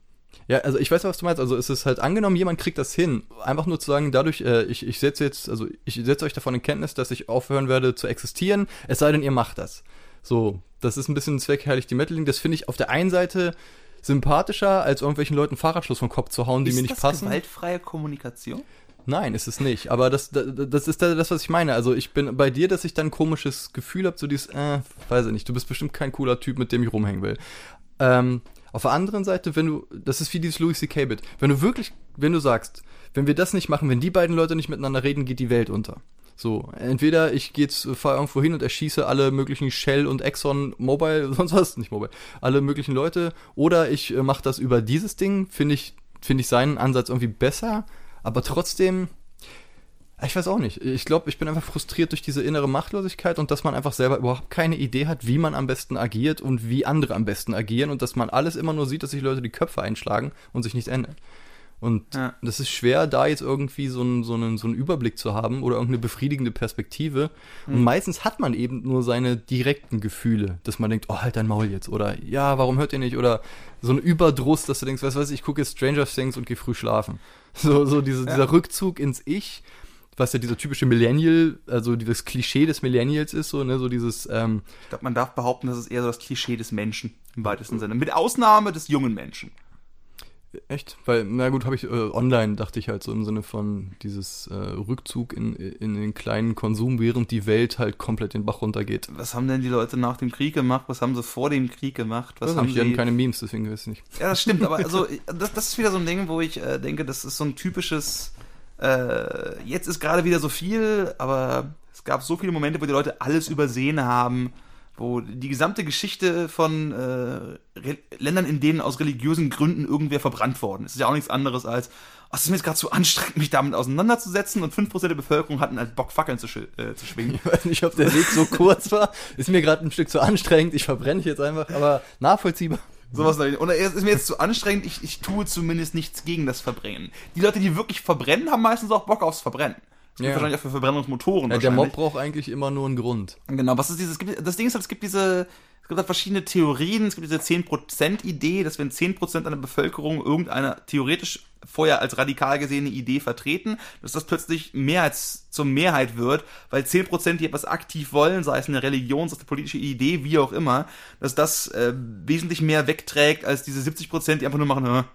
ja, also ich weiß, was du meinst. Also es ist halt angenommen, jemand kriegt das hin. Einfach nur zu sagen, dadurch, äh, ich, ich setze jetzt, also ich setze euch davon in Kenntnis, dass ich aufhören werde zu existieren, es sei denn, ihr macht das. So, das ist ein bisschen zweckheilig die Mettling. Das finde ich auf der einen Seite sympathischer, als irgendwelchen Leuten Fahrradschluss vom Kopf zu hauen, die ist mir nicht das passen. gewaltfreie Kommunikation? Nein, ist es nicht. Aber das, das, das ist da- das, was ich meine. Also ich bin bei dir, dass ich dann ein komisches Gefühl habe, so dieses, äh, weiß ich nicht, du bist bestimmt kein cooler Typ, mit dem ich rumhängen will. Ähm, auf der anderen Seite, wenn du, das ist wie dieses Louis C.K. Bit, wenn du wirklich, wenn du sagst, wenn wir das nicht machen, wenn die beiden Leute nicht miteinander reden, geht die Welt unter. So, entweder ich gehe jetzt, fahre irgendwo hin und erschieße alle möglichen Shell und Exxon Mobile, sonst was, nicht Mobile, alle möglichen Leute, oder ich äh, mache das über dieses Ding, finde ich, finde ich seinen Ansatz irgendwie besser, aber trotzdem, ich weiß auch nicht. Ich glaube, ich bin einfach frustriert durch diese innere Machtlosigkeit und dass man einfach selber überhaupt keine Idee hat, wie man am besten agiert und wie andere am besten agieren und dass man alles immer nur sieht, dass sich Leute die Köpfe einschlagen und sich nichts ändert. Und Ja. das ist schwer, da jetzt irgendwie so einen, so, einen, so einen Überblick zu haben oder irgendeine befriedigende Perspektive. Und meistens hat man eben nur seine direkten Gefühle, dass man denkt, oh, halt dein Maul jetzt. Oder ja, warum hört ihr nicht? Oder so ein Überdruss, dass du denkst, was weiß ich, ich gucke jetzt Stranger Things und gehe früh schlafen. So, so diese, dieser Rückzug ins Ich, was ja dieser typische Millennial, also dieses Klischee des Millennials ist, so, ne, so dieses, ähm, Ich glaube, man darf behaupten, das ist eher so das Klischee des Menschen im weitesten Sinne. Mit Ausnahme des jungen Menschen. Echt? Weil, na gut, habe ich äh, online, dachte ich halt so im Sinne von dieses äh, Rückzug in, in den kleinen Konsum, während die Welt halt komplett den Bach runtergeht. Was haben denn die Leute nach dem Krieg gemacht? Was haben sie vor dem Krieg gemacht? Was Weiß haben die sie keine Memes, deswegen weiß ich nicht. Ja, das stimmt, aber also das, das ist wieder so ein Ding, wo ich äh, denke, das ist so ein typisches äh, jetzt ist gerade wieder so viel, aber es gab so viele Momente, wo die Leute alles übersehen haben, wo die gesamte Geschichte von äh, Ländern, in denen aus religiösen Gründen irgendwer verbrannt worden ist, ist ja auch nichts anderes als, oh, es ist mir jetzt gerade zu anstrengend, mich damit auseinanderzusetzen und 5% der Bevölkerung hatten halt Bock, Fackeln zu, äh, zu schwingen. Ich weiß nicht, ob der Weg so kurz war. Ist mir gerade ein Stück zu anstrengend. Ich verbrenne ich jetzt einfach, aber nachvollziehbar. Sowas oder es ist mir jetzt zu anstrengend, ich, ich tue zumindest nichts gegen das Verbrennen. Die Leute, die wirklich verbrennen, haben meistens auch Bock aufs Verbrennen. Gibt Ja. wahrscheinlich auch für Verbrennungsmotoren. Ja, der Mob braucht eigentlich immer nur einen Grund. Genau, was ist dieses, gibt, das Ding ist halt, es gibt diese, es gibt halt verschiedene Theorien, es gibt diese 10%-Idee, dass wenn 10% einer Bevölkerung irgendeine theoretisch vorher als radikal gesehene Idee vertreten, dass das plötzlich mehr als zur Mehrheit wird, weil 10% die etwas aktiv wollen, sei es eine Religion, sei es eine politische Idee, wie auch immer, dass das äh, wesentlich mehr wegträgt als diese 70%, die einfach nur machen,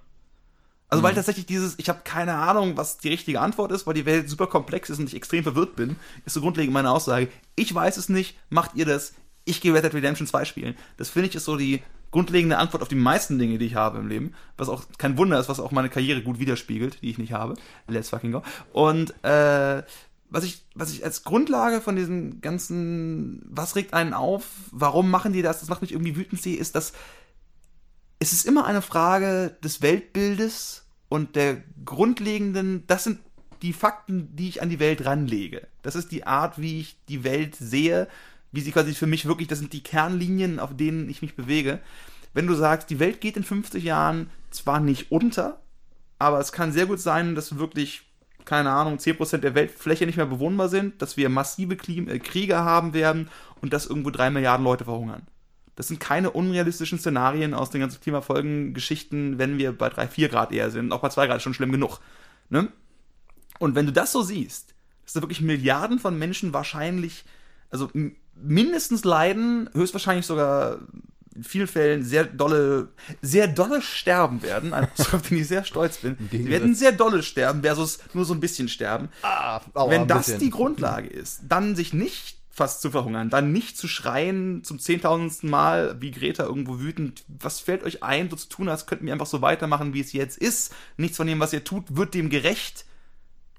Also weil tatsächlich dieses, ich habe keine Ahnung, was die richtige Antwort ist, weil die Welt super komplex ist und ich extrem verwirrt bin, ist so grundlegend meine Aussage. Ich weiß es nicht, macht ihr das? Ich gehe Red Dead Redemption 2 spielen. Das finde ich ist so die grundlegende Antwort auf die meisten Dinge, die ich habe im Leben. Was auch kein Wunder ist, was auch meine Karriere gut widerspiegelt, die ich nicht habe. Let's fucking go. Und äh, was ich, was ich als Grundlage von diesem ganzen, was regt einen auf, warum machen die das, das macht mich irgendwie wütend sehe, ist, dass es ist immer eine Frage des Weltbildes und der grundlegenden, das sind die Fakten, die ich an die Welt ranlege. Das ist die Art, wie ich die Welt sehe, wie sie quasi für mich wirklich, das sind die Kernlinien, auf denen ich mich bewege. Wenn du sagst, die Welt geht in 50 Jahren zwar nicht unter, aber es kann sehr gut sein, dass wirklich, keine Ahnung, 10% der Weltfläche nicht mehr bewohnbar sind, dass wir massive Klim äh, Kriege haben werden und dass irgendwo drei Milliarden Leute verhungern. Das sind keine unrealistischen Szenarien aus den ganzen Klimafolgengeschichten, wenn wir bei 3, 4 Grad eher sind. Auch bei 2 Grad ist schon schlimm genug. Ne? Und wenn du das so siehst, dass da wirklich Milliarden von Menschen wahrscheinlich, also mindestens leiden, höchstwahrscheinlich sogar in vielen Fällen sehr dolle, sehr dolle sterben werden, auf den ich sehr stolz bin. Sie werden sehr dolle sterben versus nur so ein bisschen sterben. Ah, Wenn das die Grundlage ist, dann sich nicht fast zu verhungern, dann nicht zu schreien zum zehntausendsten Mal, wie Greta irgendwo wütend, was fällt euch ein, so zu tun, als könnten wir einfach so weitermachen, wie es jetzt ist. Nichts von dem, was ihr tut, wird dem gerecht.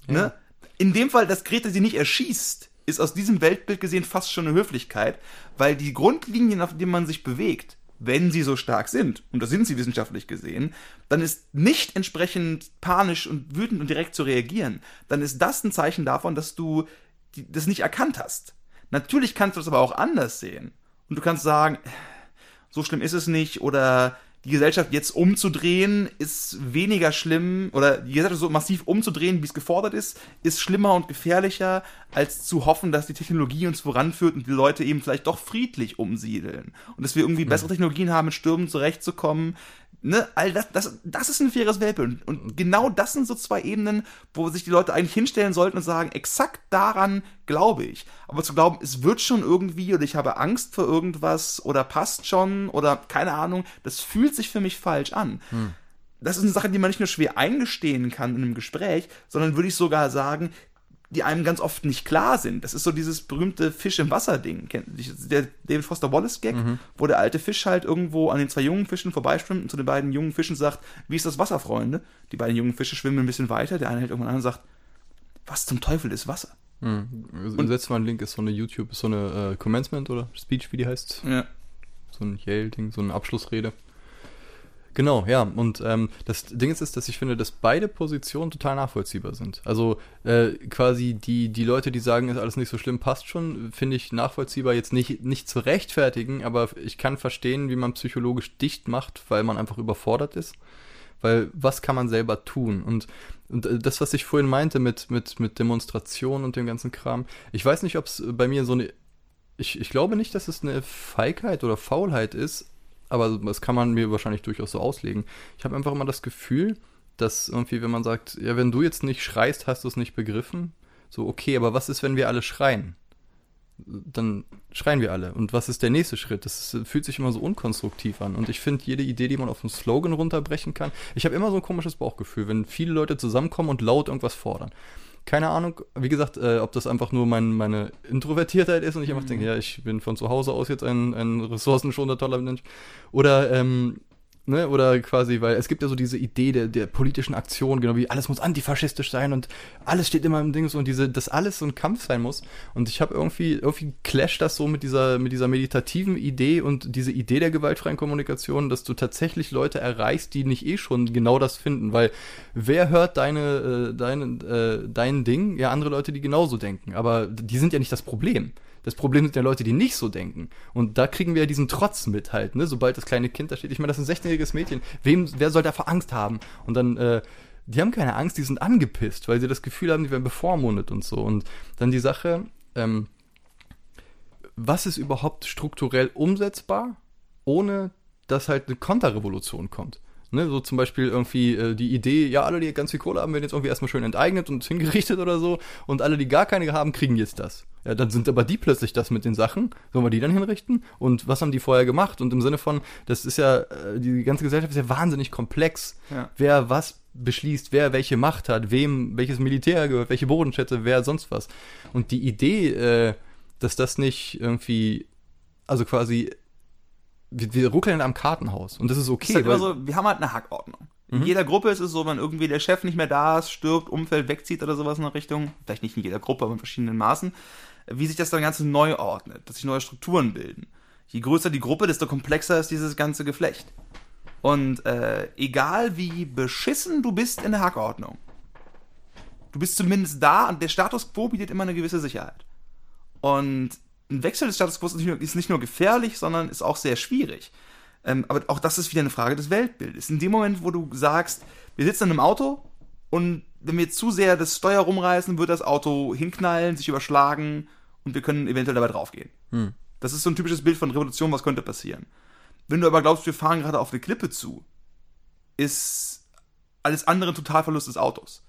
Ne? In dem Fall, dass Greta sie nicht erschießt, ist aus diesem Weltbild gesehen fast schon eine Höflichkeit, weil die Grundlinien, auf denen man sich bewegt, wenn sie so stark sind, und das sind sie wissenschaftlich gesehen, dann ist nicht entsprechend panisch und wütend und direkt zu reagieren. Dann ist das ein Zeichen davon, dass du das nicht erkannt hast. Natürlich kannst du das aber auch anders sehen. Und du kannst sagen, so schlimm ist es nicht oder die Gesellschaft jetzt umzudrehen ist weniger schlimm oder die Gesellschaft so massiv umzudrehen, wie es gefordert ist, ist schlimmer und gefährlicher, als zu hoffen, dass die Technologie uns voranführt und die Leute eben vielleicht doch friedlich umsiedeln und dass wir irgendwie bessere Technologien haben, mit Stürmen zurechtzukommen. Ne, all das, das, das ist ein faires Weltbild. Und genau das sind so zwei Ebenen, wo sich die Leute eigentlich hinstellen sollten und sagen, exakt daran glaube ich. Aber zu glauben, es wird schon irgendwie oder ich habe Angst vor irgendwas oder passt schon oder keine Ahnung, das fühlt sich für mich falsch an. Das ist eine Sache, die man nicht nur schwer eingestehen kann in einem Gespräch, sondern würde ich sogar sagen, die einem ganz oft nicht klar sind. Das ist so dieses berühmte Fisch im Wasser-Ding. Der David Foster Wallace-Gag, wo der alte Fisch halt irgendwo an den zwei jungen Fischen vorbeischwimmt und zu den beiden jungen Fischen sagt, wie ist das Wasser, Freunde? Die beiden jungen Fische schwimmen ein bisschen weiter, der eine hält irgendwann an und sagt, was zum Teufel ist Wasser? Und setzt mal einen Link, ist so eine YouTube, ist so eine äh, Commencement oder Speech, wie die heißt. Ja. So ein Yale-Ding, so eine Abschlussrede. Genau, ja. Und ähm, das Ding ist, dass ich finde, dass beide Positionen total nachvollziehbar sind. Also äh, quasi die, die Leute, die sagen, ist alles nicht so schlimm, passt schon, finde ich nachvollziehbar jetzt nicht, nicht zu rechtfertigen, aber ich kann verstehen, wie man psychologisch dicht macht, weil man einfach überfordert ist. Weil was kann man selber tun? Und, und äh, das, was ich vorhin meinte mit, mit, mit Demonstrationen und dem ganzen Kram, ich weiß nicht, ob es bei mir so eine. Ich, ich glaube nicht, dass es eine Feigheit oder Faulheit ist, aber das kann man mir wahrscheinlich durchaus so auslegen. Ich habe einfach immer das Gefühl, dass irgendwie, wenn man sagt, ja, wenn du jetzt nicht schreist, hast du es nicht begriffen. So, okay, aber was ist, wenn wir alle schreien? Dann schreien wir alle. Und was ist der nächste Schritt? Das fühlt sich immer so unkonstruktiv an. Und ich finde, jede Idee, die man auf einen Slogan runterbrechen kann, ich habe immer so ein komisches Bauchgefühl, wenn viele Leute zusammenkommen und laut irgendwas fordern. Keine Ahnung, wie gesagt, äh, ob das einfach nur mein, meine Introvertiertheit ist und ich einfach denke, ja, ich bin von zu Hause aus jetzt ein, ein ressourcenschonender, toller Mensch. Oder, ähm, ne, oder quasi, weil es gibt ja so diese Idee der, der politischen Aktion, genau wie alles muss antifaschistisch sein und alles steht immer im Ding so und diese, dass alles so ein Kampf sein muss. Und ich habe irgendwie, irgendwie clasht das so mit dieser, mit dieser meditativen Idee und diese Idee der gewaltfreien Kommunikation, dass du tatsächlich Leute erreichst, die nicht eh schon genau das finden, weil wer hört deine, äh, deine, äh, dein Ding? Ja, andere Leute, die genauso denken, aber die sind ja nicht das Problem. Das Problem sind ja Leute, die nicht so denken. Und da kriegen wir ja diesen Trotz mit halt, ne? Sobald das kleine Kind da steht. Ich meine, das ist ein 16-jähriges Mädchen. Wem, wer soll da vor Angst haben? Und dann, äh, die haben keine Angst, die sind angepisst, weil sie das Gefühl haben, die werden bevormundet und so. Und dann die Sache, ähm, was ist überhaupt strukturell umsetzbar, ohne dass halt eine Konterrevolution kommt? Ne, so zum Beispiel irgendwie äh, die Idee, ja, alle, die ganz viel Kohle haben, werden jetzt irgendwie erstmal schön enteignet und hingerichtet oder so. Und alle, die gar keine haben, kriegen jetzt das. Ja, dann sind aber die plötzlich das mit den Sachen. Sollen wir die dann hinrichten? Und was haben die vorher gemacht? Und im Sinne von, das ist ja, äh, die ganze Gesellschaft ist ja wahnsinnig komplex. Ja. Wer was beschließt, wer welche Macht hat, wem welches Militär gehört, welche Bodenschätze, wer sonst was. Und die Idee, äh, dass das nicht irgendwie, also quasi, wir, wir ruckeln am Kartenhaus. Und das ist okay. ist halt immer so, wir haben halt eine Hackordnung. In jeder Gruppe ist es so, wenn irgendwie der Chef nicht mehr da ist, stirbt, umfällt, wegzieht oder sowas in der Richtung, vielleicht nicht in jeder Gruppe, aber in verschiedenen Maßen, wie sich das dann Ganze neu ordnet, dass sich neue Strukturen bilden. Je größer die Gruppe, desto komplexer ist dieses ganze Geflecht. Und äh, egal wie beschissen du bist in der Hackordnung, du bist zumindest da und der Status quo bietet immer eine gewisse Sicherheit. Und ein Wechsel des Status quo ist nicht nur, ist nicht nur gefährlich, sondern ist auch sehr schwierig. Ähm, aber auch das ist wieder eine Frage des Weltbildes. In dem Moment, wo du sagst, wir sitzen in einem Auto und wenn wir zu sehr das Steuer rumreißen, wird das Auto hinknallen, sich überschlagen und wir können eventuell dabei draufgehen. Hm. Das ist so ein typisches Bild von Revolution, was könnte passieren. Wenn du aber glaubst, wir fahren gerade auf eine Klippe zu, ist alles andere ein Totalverlust des Autos.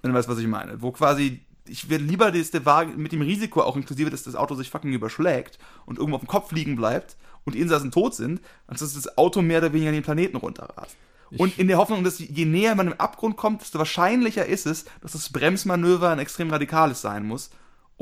Wenn du weißt, was ich meine. Wo quasi, ich werde lieber der Wagen mit dem Risiko auch inklusive, dass das Auto sich fucking überschlägt und irgendwo auf dem Kopf liegen bleibt und die Insassen tot sind, als dass das Auto mehr oder weniger den Planeten runterrast. Und in der Hoffnung, dass je näher man dem Abgrund kommt, desto wahrscheinlicher ist es, dass das Bremsmanöver ein extrem radikales sein muss,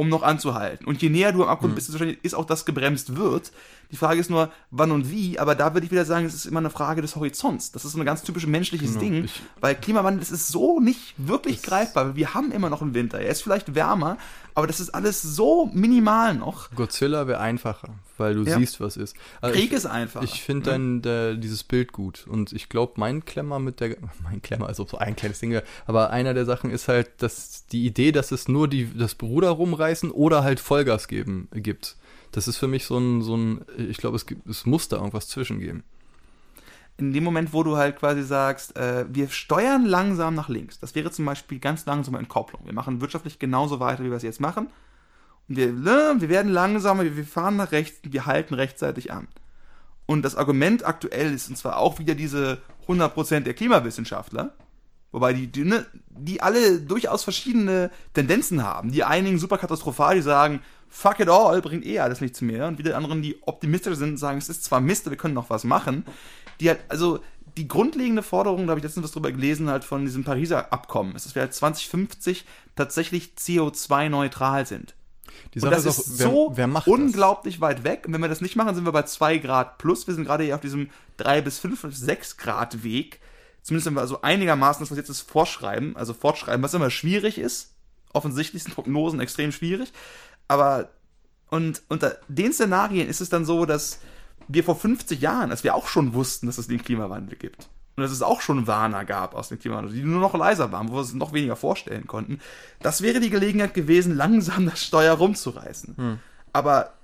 um noch anzuhalten. Und je näher du am Abgrund bist, desto ist auch, dass gebremst wird. Die Frage ist nur, wann und wie, aber da würde ich wieder sagen, es ist immer eine Frage des Horizonts. Das ist so ein ganz typisches menschliches Genau. Ding, Ich- weil Klimawandel, das ist so nicht wirklich greifbar. Wir haben immer noch einen Winter. Er ist vielleicht wärmer, aber das ist alles so minimal noch. Godzilla wäre einfacher, weil du Ja. siehst, was ist. Also Krieg ich, ist einfach. Ich finde dein der, dieses Bild gut und ich glaube, mein Klemmer mit der mein Klemmer, als ob so ein kleines Ding aber einer der Sachen ist halt, dass die Idee, dass es nur die das Bruder rumreißen oder halt Vollgas geben gibt. Das ist für mich so ein so ein ich glaube, es gibt es muss da irgendwas zwischen geben. in dem Moment, wo du halt quasi sagst, äh, wir steuern langsam nach links. Das wäre zum Beispiel ganz langsame Entkopplung. Wir machen wirtschaftlich genauso weiter, wie wir es jetzt machen. Und wir, ne, wir werden langsamer, wir fahren nach rechts, wir halten rechtzeitig an. Und das Argument aktuell ist, und zwar auch wieder diese 100% der Klimawissenschaftler, wobei die, die, ne, die alle durchaus verschiedene Tendenzen haben. Die einigen super katastrophal, die sagen, fuck it all, bringt eh alles nichts mehr. Und wieder anderen, die optimistisch sind, sagen, es ist zwar Mist, wir können noch was machen. Die halt, also die grundlegende Forderung, da habe ich letztens was drüber gelesen, halt von diesem Pariser Abkommen, ist, dass wir halt 2050 tatsächlich CO2-neutral sind. Die Und das ist wer, so wer macht unglaublich weit weg. Und wenn wir das nicht machen, sind wir bei 2 Grad plus. Wir sind gerade hier auf diesem 3 bis 5 bis 6 Grad Weg. Zumindest wenn wir also einigermaßen das, was jetzt ist, vorschreiben, also fortschreiben, was immer schwierig ist. Offensichtlich sind Prognosen extrem schwierig. Aber und unter den Szenarien ist es dann so, dass wir vor 50 Jahren, als wir auch schon wussten, dass es den Klimawandel gibt, und dass es auch schon Warner gab aus dem Klimawandel, die nur noch leiser waren, wo wir es noch weniger vorstellen konnten, das wäre die Gelegenheit gewesen, langsam das Steuer rumzureißen. Aber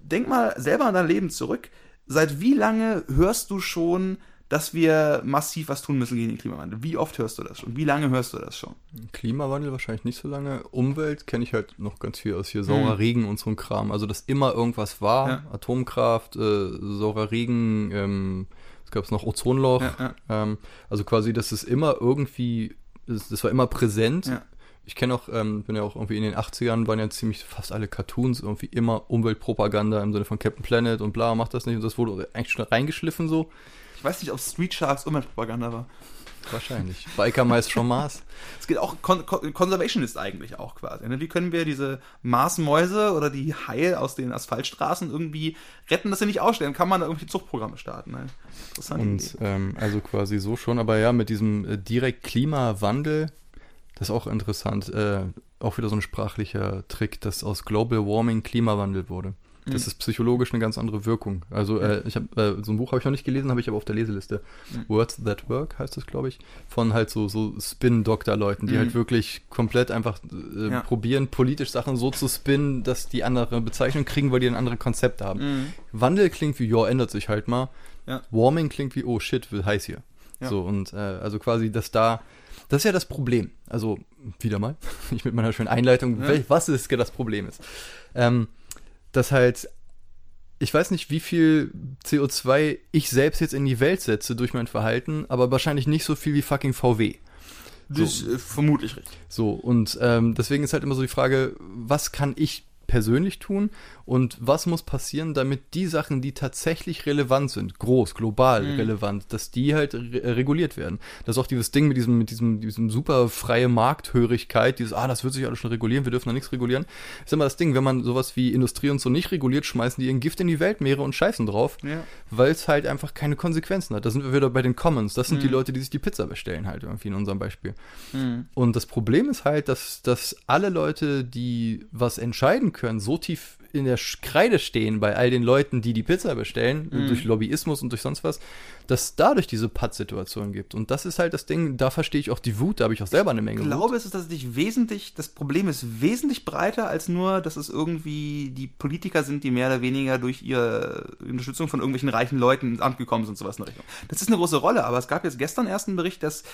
denk mal selber an dein Leben zurück. Seit wie lange hörst du schon, dass wir massiv was tun müssen gegen den Klimawandel? Wie oft hörst du das schon? Wie lange hörst du das schon? Klimawandel wahrscheinlich nicht so lange. Umwelt kenne ich halt noch ganz viel aus hier. Saurer Regen und so ein Kram. Also, dass immer irgendwas war. Ja. Atomkraft, äh, saurer Regen, ähm, es gab noch Ozonloch. Ja, ja. Ähm, also quasi, dass es immer irgendwie, das, das war immer präsent. Ja. Ich kenne auch, ähm, bin ja auch irgendwie in den 80ern, waren ja ziemlich fast alle Cartoons irgendwie immer Umweltpropaganda im Sinne von Captain Planet und bla, macht das nicht. Und das wurde eigentlich schon reingeschliffen so. Ich weiß nicht, ob Street Sharks Umweltpropaganda war. Wahrscheinlich. Biker meist schon Mars. Es geht auch Con Con Conservationist eigentlich auch quasi. Ne? Wie können wir diese Marsmäuse oder die Haie aus den Asphaltstraßen irgendwie retten, dass sie nicht ausstellen? Kann man da irgendwie Zuchtprogramme starten? Ne? Interessante Idee. Und ähm, also quasi so schon, aber ja, mit diesem äh, direkt Klimawandel, das ist auch interessant, äh, auch wieder so ein sprachlicher Trick, dass aus Global Warming Klimawandel wurde. Das Mhm. ist psychologisch eine ganz andere Wirkung. Also äh, ich habe äh, so ein Buch habe ich noch nicht gelesen, habe ich aber auf der Leseliste. Mhm. Words That Work heißt es, glaube ich, von halt so so Spin-Doktor-Leuten, die Mhm. halt wirklich komplett einfach äh, Ja. probieren, politisch Sachen so zu spinnen, dass die andere Bezeichnung kriegen, weil die ein anderes Konzept haben. Mhm. Wandel klingt wie, ja, ändert sich halt mal. Ja. Warming klingt wie, oh shit, wird heiß hier. Ja. So, und äh, also quasi, dass da, das ist ja das Problem. Also, wieder mal, ich mit meiner schönen Einleitung, Ja. was ist das Problem ist. Ähm, dass halt, ich weiß nicht, wie viel CO2 ich selbst jetzt in die Welt setze durch mein Verhalten, aber wahrscheinlich nicht so viel wie fucking VW. Das ist äh, vermutlich richtig. So, und ähm, deswegen ist halt immer so die Frage, was kann ich persönlich tun und was muss passieren, damit die Sachen, die tatsächlich relevant sind, groß, global Mhm. relevant, dass die halt re reguliert werden. Das ist auch dieses Ding mit diesem, mit diesem, diesem super freie Markthörigkeit, dieses, ah, das wird sich alles schon regulieren, wir dürfen da nichts regulieren. Ist immer das Ding, wenn man sowas wie Industrie und so nicht reguliert, schmeißen die ihren Gift in die Weltmeere und scheißen drauf, Ja. weil es halt einfach keine Konsequenzen hat. Da sind wir wieder bei den Commons. Das sind die Mhm. Leute, die sich die Pizza bestellen, halt irgendwie in unserem Beispiel. Mhm. Und das Problem ist halt, dass, dass alle Leute, die was entscheiden können, so tief in der Kreide stehen bei all den Leuten, die die Pizza bestellen, Mhm. durch Lobbyismus und durch sonst was, dass dadurch diese Patt-Situation gibt. Und das ist halt das Ding, da verstehe ich auch die Wut, da habe ich auch selber eine Menge Ich glaube, es ist tatsächlich wesentlich, das Problem ist wesentlich breiter als nur, dass es irgendwie die Politiker sind, die mehr oder weniger durch ihre Unterstützung von irgendwelchen reichen Leuten ins Amt gekommen sind, sowas in der Richtung. Das ist eine große Rolle, aber es gab jetzt gestern erst einen Bericht, dass,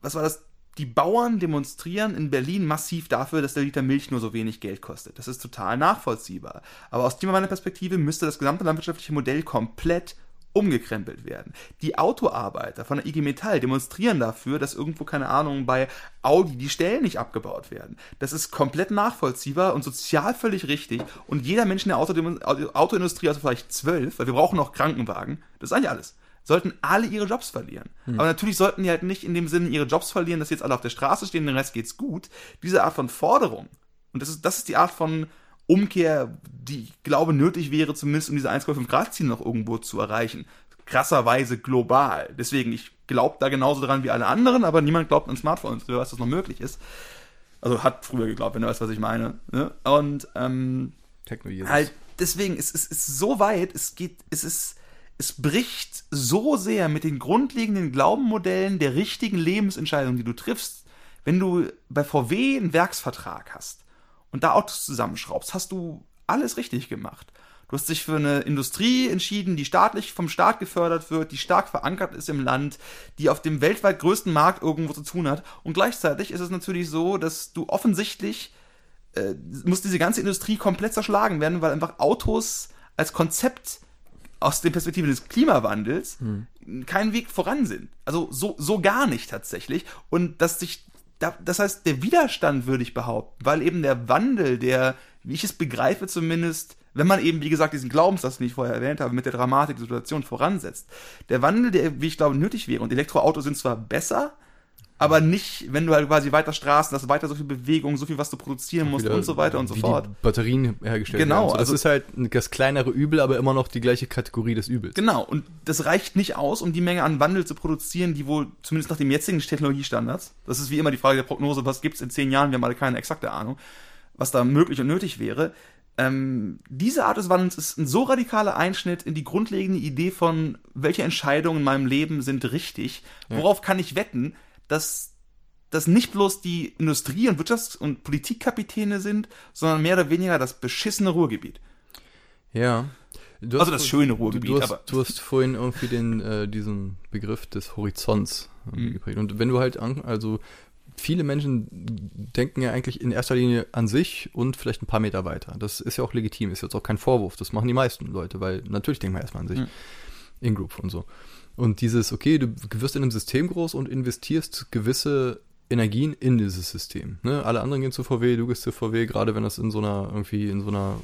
was war das? Die Bauern demonstrieren in Berlin massiv dafür, dass der Liter Milch nur so wenig Geld kostet. Das ist total nachvollziehbar. Aber aus Perspektive müsste das gesamte landwirtschaftliche Modell komplett umgekrempelt werden. Die Autoarbeiter von der IG Metall demonstrieren dafür, dass irgendwo, keine Ahnung, bei Audi die Stellen nicht abgebaut werden. Das ist komplett nachvollziehbar und sozial völlig richtig. Und jeder Mensch in der Autoindustrie, also vielleicht zwölf, weil wir brauchen noch Krankenwagen, das ist eigentlich alles, sollten alle ihre Jobs verlieren. Aber natürlich sollten die halt nicht in dem Sinne ihre Jobs verlieren, dass jetzt alle auf der Straße stehen, den Rest geht's gut. Diese Art von Forderung, und das ist, das ist die Art von Umkehr, die ich glaube nötig wäre, zumindest um diese 1,5 Grad Ziel noch irgendwo zu erreichen. Krasserweise global. Deswegen, ich glaube da genauso dran wie alle anderen, aber niemand glaubt an Smartphones, wer weiß, dass noch möglich ist. Also hat früher geglaubt, wenn du weißt, was ich meine. Ne? Und ähm, Techno halt, deswegen, es, es ist so weit, es geht, es ist, es bricht so sehr mit den grundlegenden Glaubenmodellen der richtigen Lebensentscheidungen, die du triffst. Wenn du bei VW einen Werksvertrag hast und da Autos zusammenschraubst, hast du alles richtig gemacht. Du hast dich für eine Industrie entschieden, die staatlich vom Staat gefördert wird, die stark verankert ist im Land, die auf dem weltweit größten Markt irgendwo zu tun hat. Und gleichzeitig ist es natürlich so, dass du offensichtlich äh, muss diese ganze Industrie komplett zerschlagen werden, weil einfach Autos als Konzept aus der Perspektive des Klimawandels keinen Weg voran sind. Also so, so gar nicht tatsächlich. Und dass sich, da, das heißt, der Widerstand würde ich behaupten, weil eben der Wandel, der, wie ich es begreife zumindest, wenn man eben, wie gesagt, diesen Glaubenssatz, den ich vorher erwähnt habe, mit der Dramatik der Situation voransetzt, der Wandel, der, wie ich glaube, nötig wäre, und Elektroautos sind zwar besser, aber nicht, wenn du halt quasi weiter Straßen hast, weiter so viel Bewegung, so viel, was du produzieren musst und so weiter und so fort. Die Batterien hergestellt Genau, werden. So, das also- ist halt das kleinere Übel, aber immer noch die gleiche Kategorie des Übels. Genau, und das reicht nicht aus, um die Menge an Wandel zu produzieren, die wohl zumindest nach dem jetzigen Technologiestandards, das ist wie immer die Frage der Prognose, was gibt's in zehn Jahren, wir haben alle keine exakte Ahnung, was da möglich und nötig wäre. Ähm, diese Art des Wandels ist ein so radikaler Einschnitt in die grundlegende Idee von, welche Entscheidungen in meinem Leben sind richtig, worauf kann ich wetten, dass das nicht bloß die Industrie- und Wirtschafts- und Politikkapitäne sind, sondern mehr oder weniger das beschissene Ruhrgebiet. Ja. Du Also hast- das schöne du, Ruhrgebiet, du, hast, aber- du hast vorhin irgendwie den, äh, diesen Begriff des Horizonts Mhm. geprägt. Und wenn du halt, an, also viele Menschen denken ja eigentlich in erster Linie an sich und vielleicht ein paar Meter weiter. Das ist ja auch legitim, ist jetzt auch kein Vorwurf. Das machen die meisten Leute, weil natürlich denkt man erstmal an sich. Mhm. In-Group und so. Und dieses, okay, du wirst in einem System groß und investierst gewisse Energien in dieses System. Ne? Alle anderen gehen zu VW, du gehst zu VW, gerade wenn das in so einer, irgendwie in so einer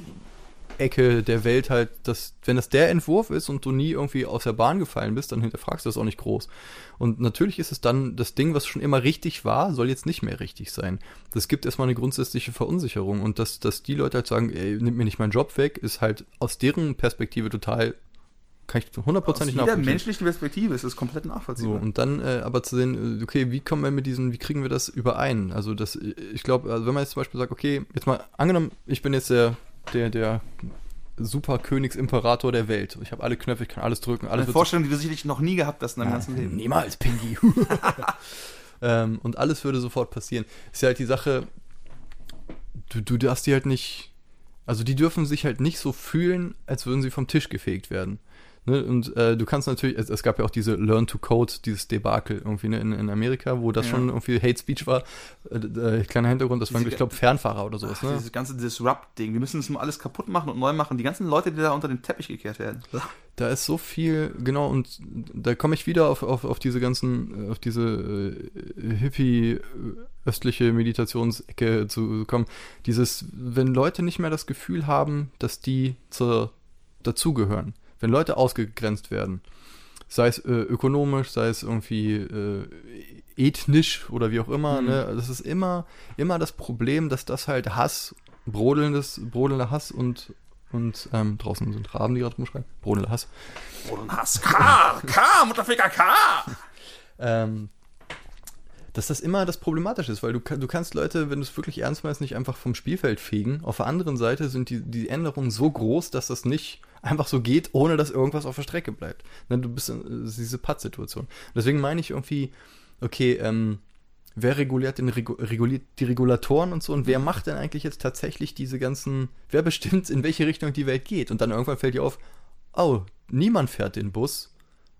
Ecke der Welt halt, dass, wenn das der Entwurf ist und du nie irgendwie aus der Bahn gefallen bist, dann hinterfragst du das auch nicht groß. Und natürlich ist es dann, das Ding, was schon immer richtig war, soll jetzt nicht mehr richtig sein. Das gibt erstmal eine grundsätzliche Verunsicherung und dass, dass die Leute halt sagen, ey, nimm mir nicht meinen Job weg, ist halt aus deren Perspektive total, kann ich Aus hundertprozentig nachvollziehen. menschlichen Perspektive ist es komplett So, nachvollziehbar. und dann äh, aber zu sehen, äh, okay, wie kommen wir mit diesen, wie kriegen wir das überein? Also das, äh, ich glaube, also wenn man jetzt zum Beispiel sagt, okay, jetzt mal angenommen, ich bin jetzt der, der, der super Königsimperator der Welt. Ich habe alle Knöpfe, ich kann alles drücken, alles Eine Vorstellung, die du sicherlich noch nie gehabt hast in deinem Ja, ganzen Leben. Niemals, Pinky. ähm, und alles würde sofort passieren. Ist ja halt die Sache, du, du darfst die halt nicht, also die dürfen sich halt nicht so fühlen, als würden sie vom Tisch gefegt werden. Ne? Und äh, du kannst natürlich, es, es, gab ja auch diese Learn to Code, dieses Debakel irgendwie ne, in, in Amerika, wo das ja. schon irgendwie Hate Speech war. Äh, äh, kleiner Hintergrund, das diese, waren, ich glaube, Fernfahrer oder sowas. Ach, ne? Dieses ganze Disrupt-Ding. Wir müssen das mal alles kaputt machen und neu machen. Die ganzen Leute, die da unter den Teppich gekehrt werden. Da ist so viel, genau, und da komme ich wieder auf, auf, auf diese ganzen, auf diese äh, Hippie-östliche Meditationsecke zu kommen. Dieses, wenn Leute nicht mehr das Gefühl haben, dass die zur, dazugehören wenn Leute ausgegrenzt werden, sei es äh, ökonomisch, sei es irgendwie äh, ethnisch oder wie auch immer, mhm. ne, das ist immer, immer das Problem, dass das halt Hass, brodelndes, brodelnder Hass und und ähm, draußen sind Raben, die gerade rumschreien. Brodelnder Hass. Brodelnder Hass. K! K! Mutterficker K! ähm, dass das immer das Problematische ist, weil du, du kannst Leute, wenn du es wirklich ernst meinst, nicht einfach vom Spielfeld fegen. Auf der anderen Seite sind die, die Änderungen so groß, dass das nicht einfach so geht, ohne dass irgendwas auf der Strecke bleibt. Ne, du bist in diese Patt-Situation. Deswegen meine ich irgendwie, okay, ähm, wer reguliert, den, reguliert die Regulatoren und so und wer macht denn eigentlich jetzt tatsächlich diese ganzen, wer bestimmt, in welche Richtung die Welt geht? Und dann irgendwann fällt dir auf, oh, niemand fährt den Bus,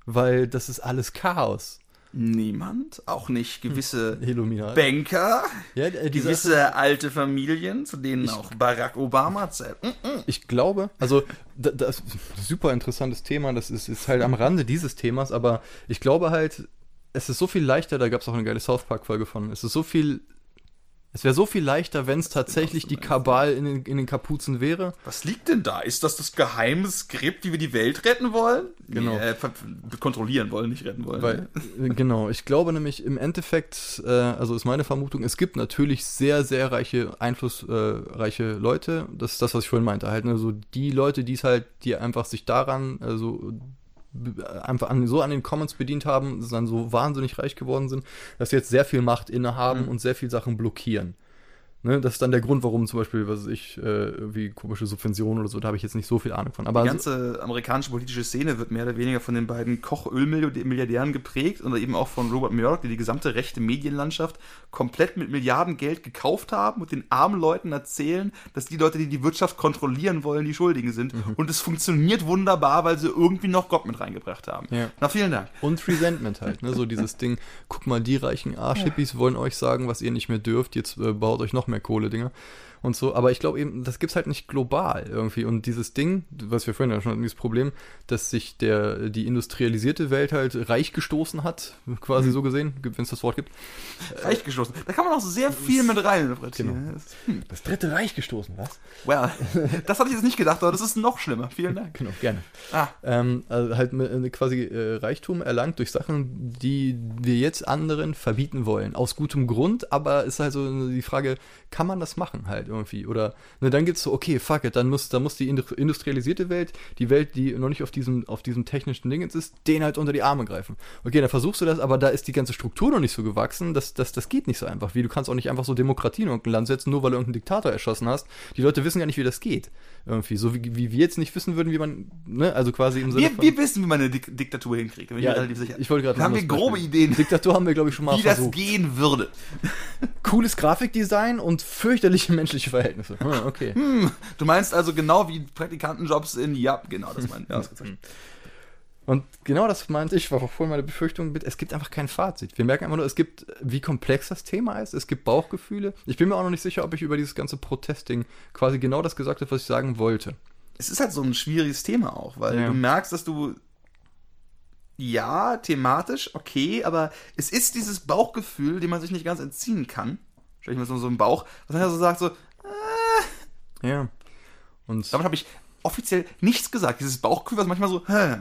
weil das ist alles Chaos. Niemand, auch nicht gewisse hm. Banker, ja, äh, gewisse alte Familien, zu denen ich, auch Barack Obama zählt. Mm -mm. Ich glaube, also das ist ein super interessantes Thema, das ist, ist halt am Rande dieses Themas, aber ich glaube halt, es ist so viel leichter, da gab es auch eine geile South Park-Folge von, es ist so viel es wäre so viel leichter, wenn es tatsächlich die Kabal in den, in den Kapuzen wäre. Was liegt denn da? Ist das das geheime Skript, wie wir die Welt retten wollen? Genau. Nee, äh, kontrollieren wollen, nicht retten wollen. Weil, äh, genau, ich glaube nämlich im Endeffekt, äh, also ist meine Vermutung, es gibt natürlich sehr, sehr reiche, einflussreiche Leute. Das ist das, was ich vorhin meinte. Halt, ne, so die Leute, die es halt, die einfach sich daran, also einfach an, so an den Commons bedient haben, dann so wahnsinnig reich geworden sind, dass sie jetzt sehr viel Macht innehaben mhm. und sehr viel Sachen blockieren. Ne, das ist dann der Grund, warum zum Beispiel, was weiß ich, äh, wie komische Subventionen oder so, da habe ich jetzt nicht so viel Ahnung von. Aber die ganze amerikanische politische Szene wird mehr oder weniger von den beiden Koch-Ölmilliardären geprägt und eben auch von Robert Murdoch, die die gesamte rechte Medienlandschaft komplett mit Milliarden Geld gekauft haben und den armen Leuten erzählen, dass die Leute, die die Wirtschaft kontrollieren wollen, die Schuldigen sind. Mhm. Und es funktioniert wunderbar, weil sie irgendwie noch Gott mit reingebracht haben. Ja. Na, vielen Dank. Und Resentment halt, ne? so dieses Ding, guck mal, die reichen Arschhippies ja. wollen euch sagen, was ihr nicht mehr dürft, jetzt äh, baut euch noch mehr Kohle-Dinger und so. Aber ich glaube eben, das gibt's halt nicht global irgendwie. Und dieses Ding, was wir vorhin ja schon hatten, dieses Problem, dass sich der, die industrialisierte Welt halt reich gestoßen hat, quasi mhm. so gesehen, wenn es das Wort gibt. Reich gestoßen. Da kann man auch sehr viel mit rein Genau. Hm. Das dritte Reich gestoßen, was? Well, das hatte ich jetzt nicht gedacht, aber das ist noch schlimmer. Vielen Dank. Genau, gerne. Ah. Ähm, also halt äh, quasi äh, Reichtum erlangt durch Sachen, die wir jetzt anderen verbieten wollen. Aus gutem Grund, aber ist halt so die Frage, kann man das machen halt irgendwie? Oder ne, dann es so, okay, fuck it, dann muss, dann muss die industrialisierte Welt, die Welt, die noch nicht auf diesem, auf diesem technischen Ding ist, den halt unter die Arme greifen. Okay, dann versuchst du das, aber da ist die ganze Struktur noch nicht so gewachsen, das, das, das geht nicht so einfach. Wie du kannst auch nicht einfach so Demokratie in irgendein Land setzen, nur weil du irgendeinen Diktator erschossen hast. Die Leute wissen ja nicht, wie das geht. Irgendwie. So wie, wie wir jetzt nicht wissen würden, wie man, ne, also quasi im Sinne wir, von, wir wissen, wie man eine Dik Diktatur hinkriegt. Ja, ich, ich wollte gerade Haben wir grobe Ideen. Diktatur haben wir, glaube ich, schon mal Wie versucht. das gehen würde. Cooles Grafikdesign und fürchterliche menschliche Verhältnisse. Hm, okay. Hm, du meinst also genau wie Praktikantenjobs in, ja, genau, das meint. Ja, und genau das meinte ich, war vorhin meine Befürchtung mit, es gibt einfach kein Fazit. Wir merken einfach nur, es gibt, wie komplex das Thema ist, es gibt Bauchgefühle. Ich bin mir auch noch nicht sicher, ob ich über dieses ganze Protesting quasi genau das gesagt habe, was ich sagen wollte. Es ist halt so ein schwieriges Thema auch, weil ja. du merkst, dass du ja, thematisch, okay, aber es ist dieses Bauchgefühl, dem man sich nicht ganz entziehen kann. Stell ich mir so, so im Bauch, was man ja so sagt, so, äh. Ja. Und damit habe ich offiziell nichts gesagt. Dieses Bauchgefühl, was manchmal so, hä.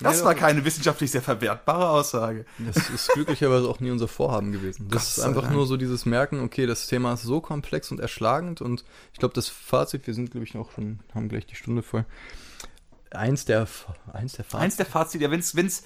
Das ja, war keine wissenschaftlich sehr verwertbare Aussage. Das ist glücklicherweise auch nie unser Vorhaben gewesen. Das ist einfach nur so dieses Merken, okay, das Thema ist so komplex und erschlagend und ich glaube, das Fazit, wir sind, glaube ich, noch schon, haben gleich die Stunde voll. Eins der, eins der Fazit. Eins der Fazit, ja, wenn's, wenn's,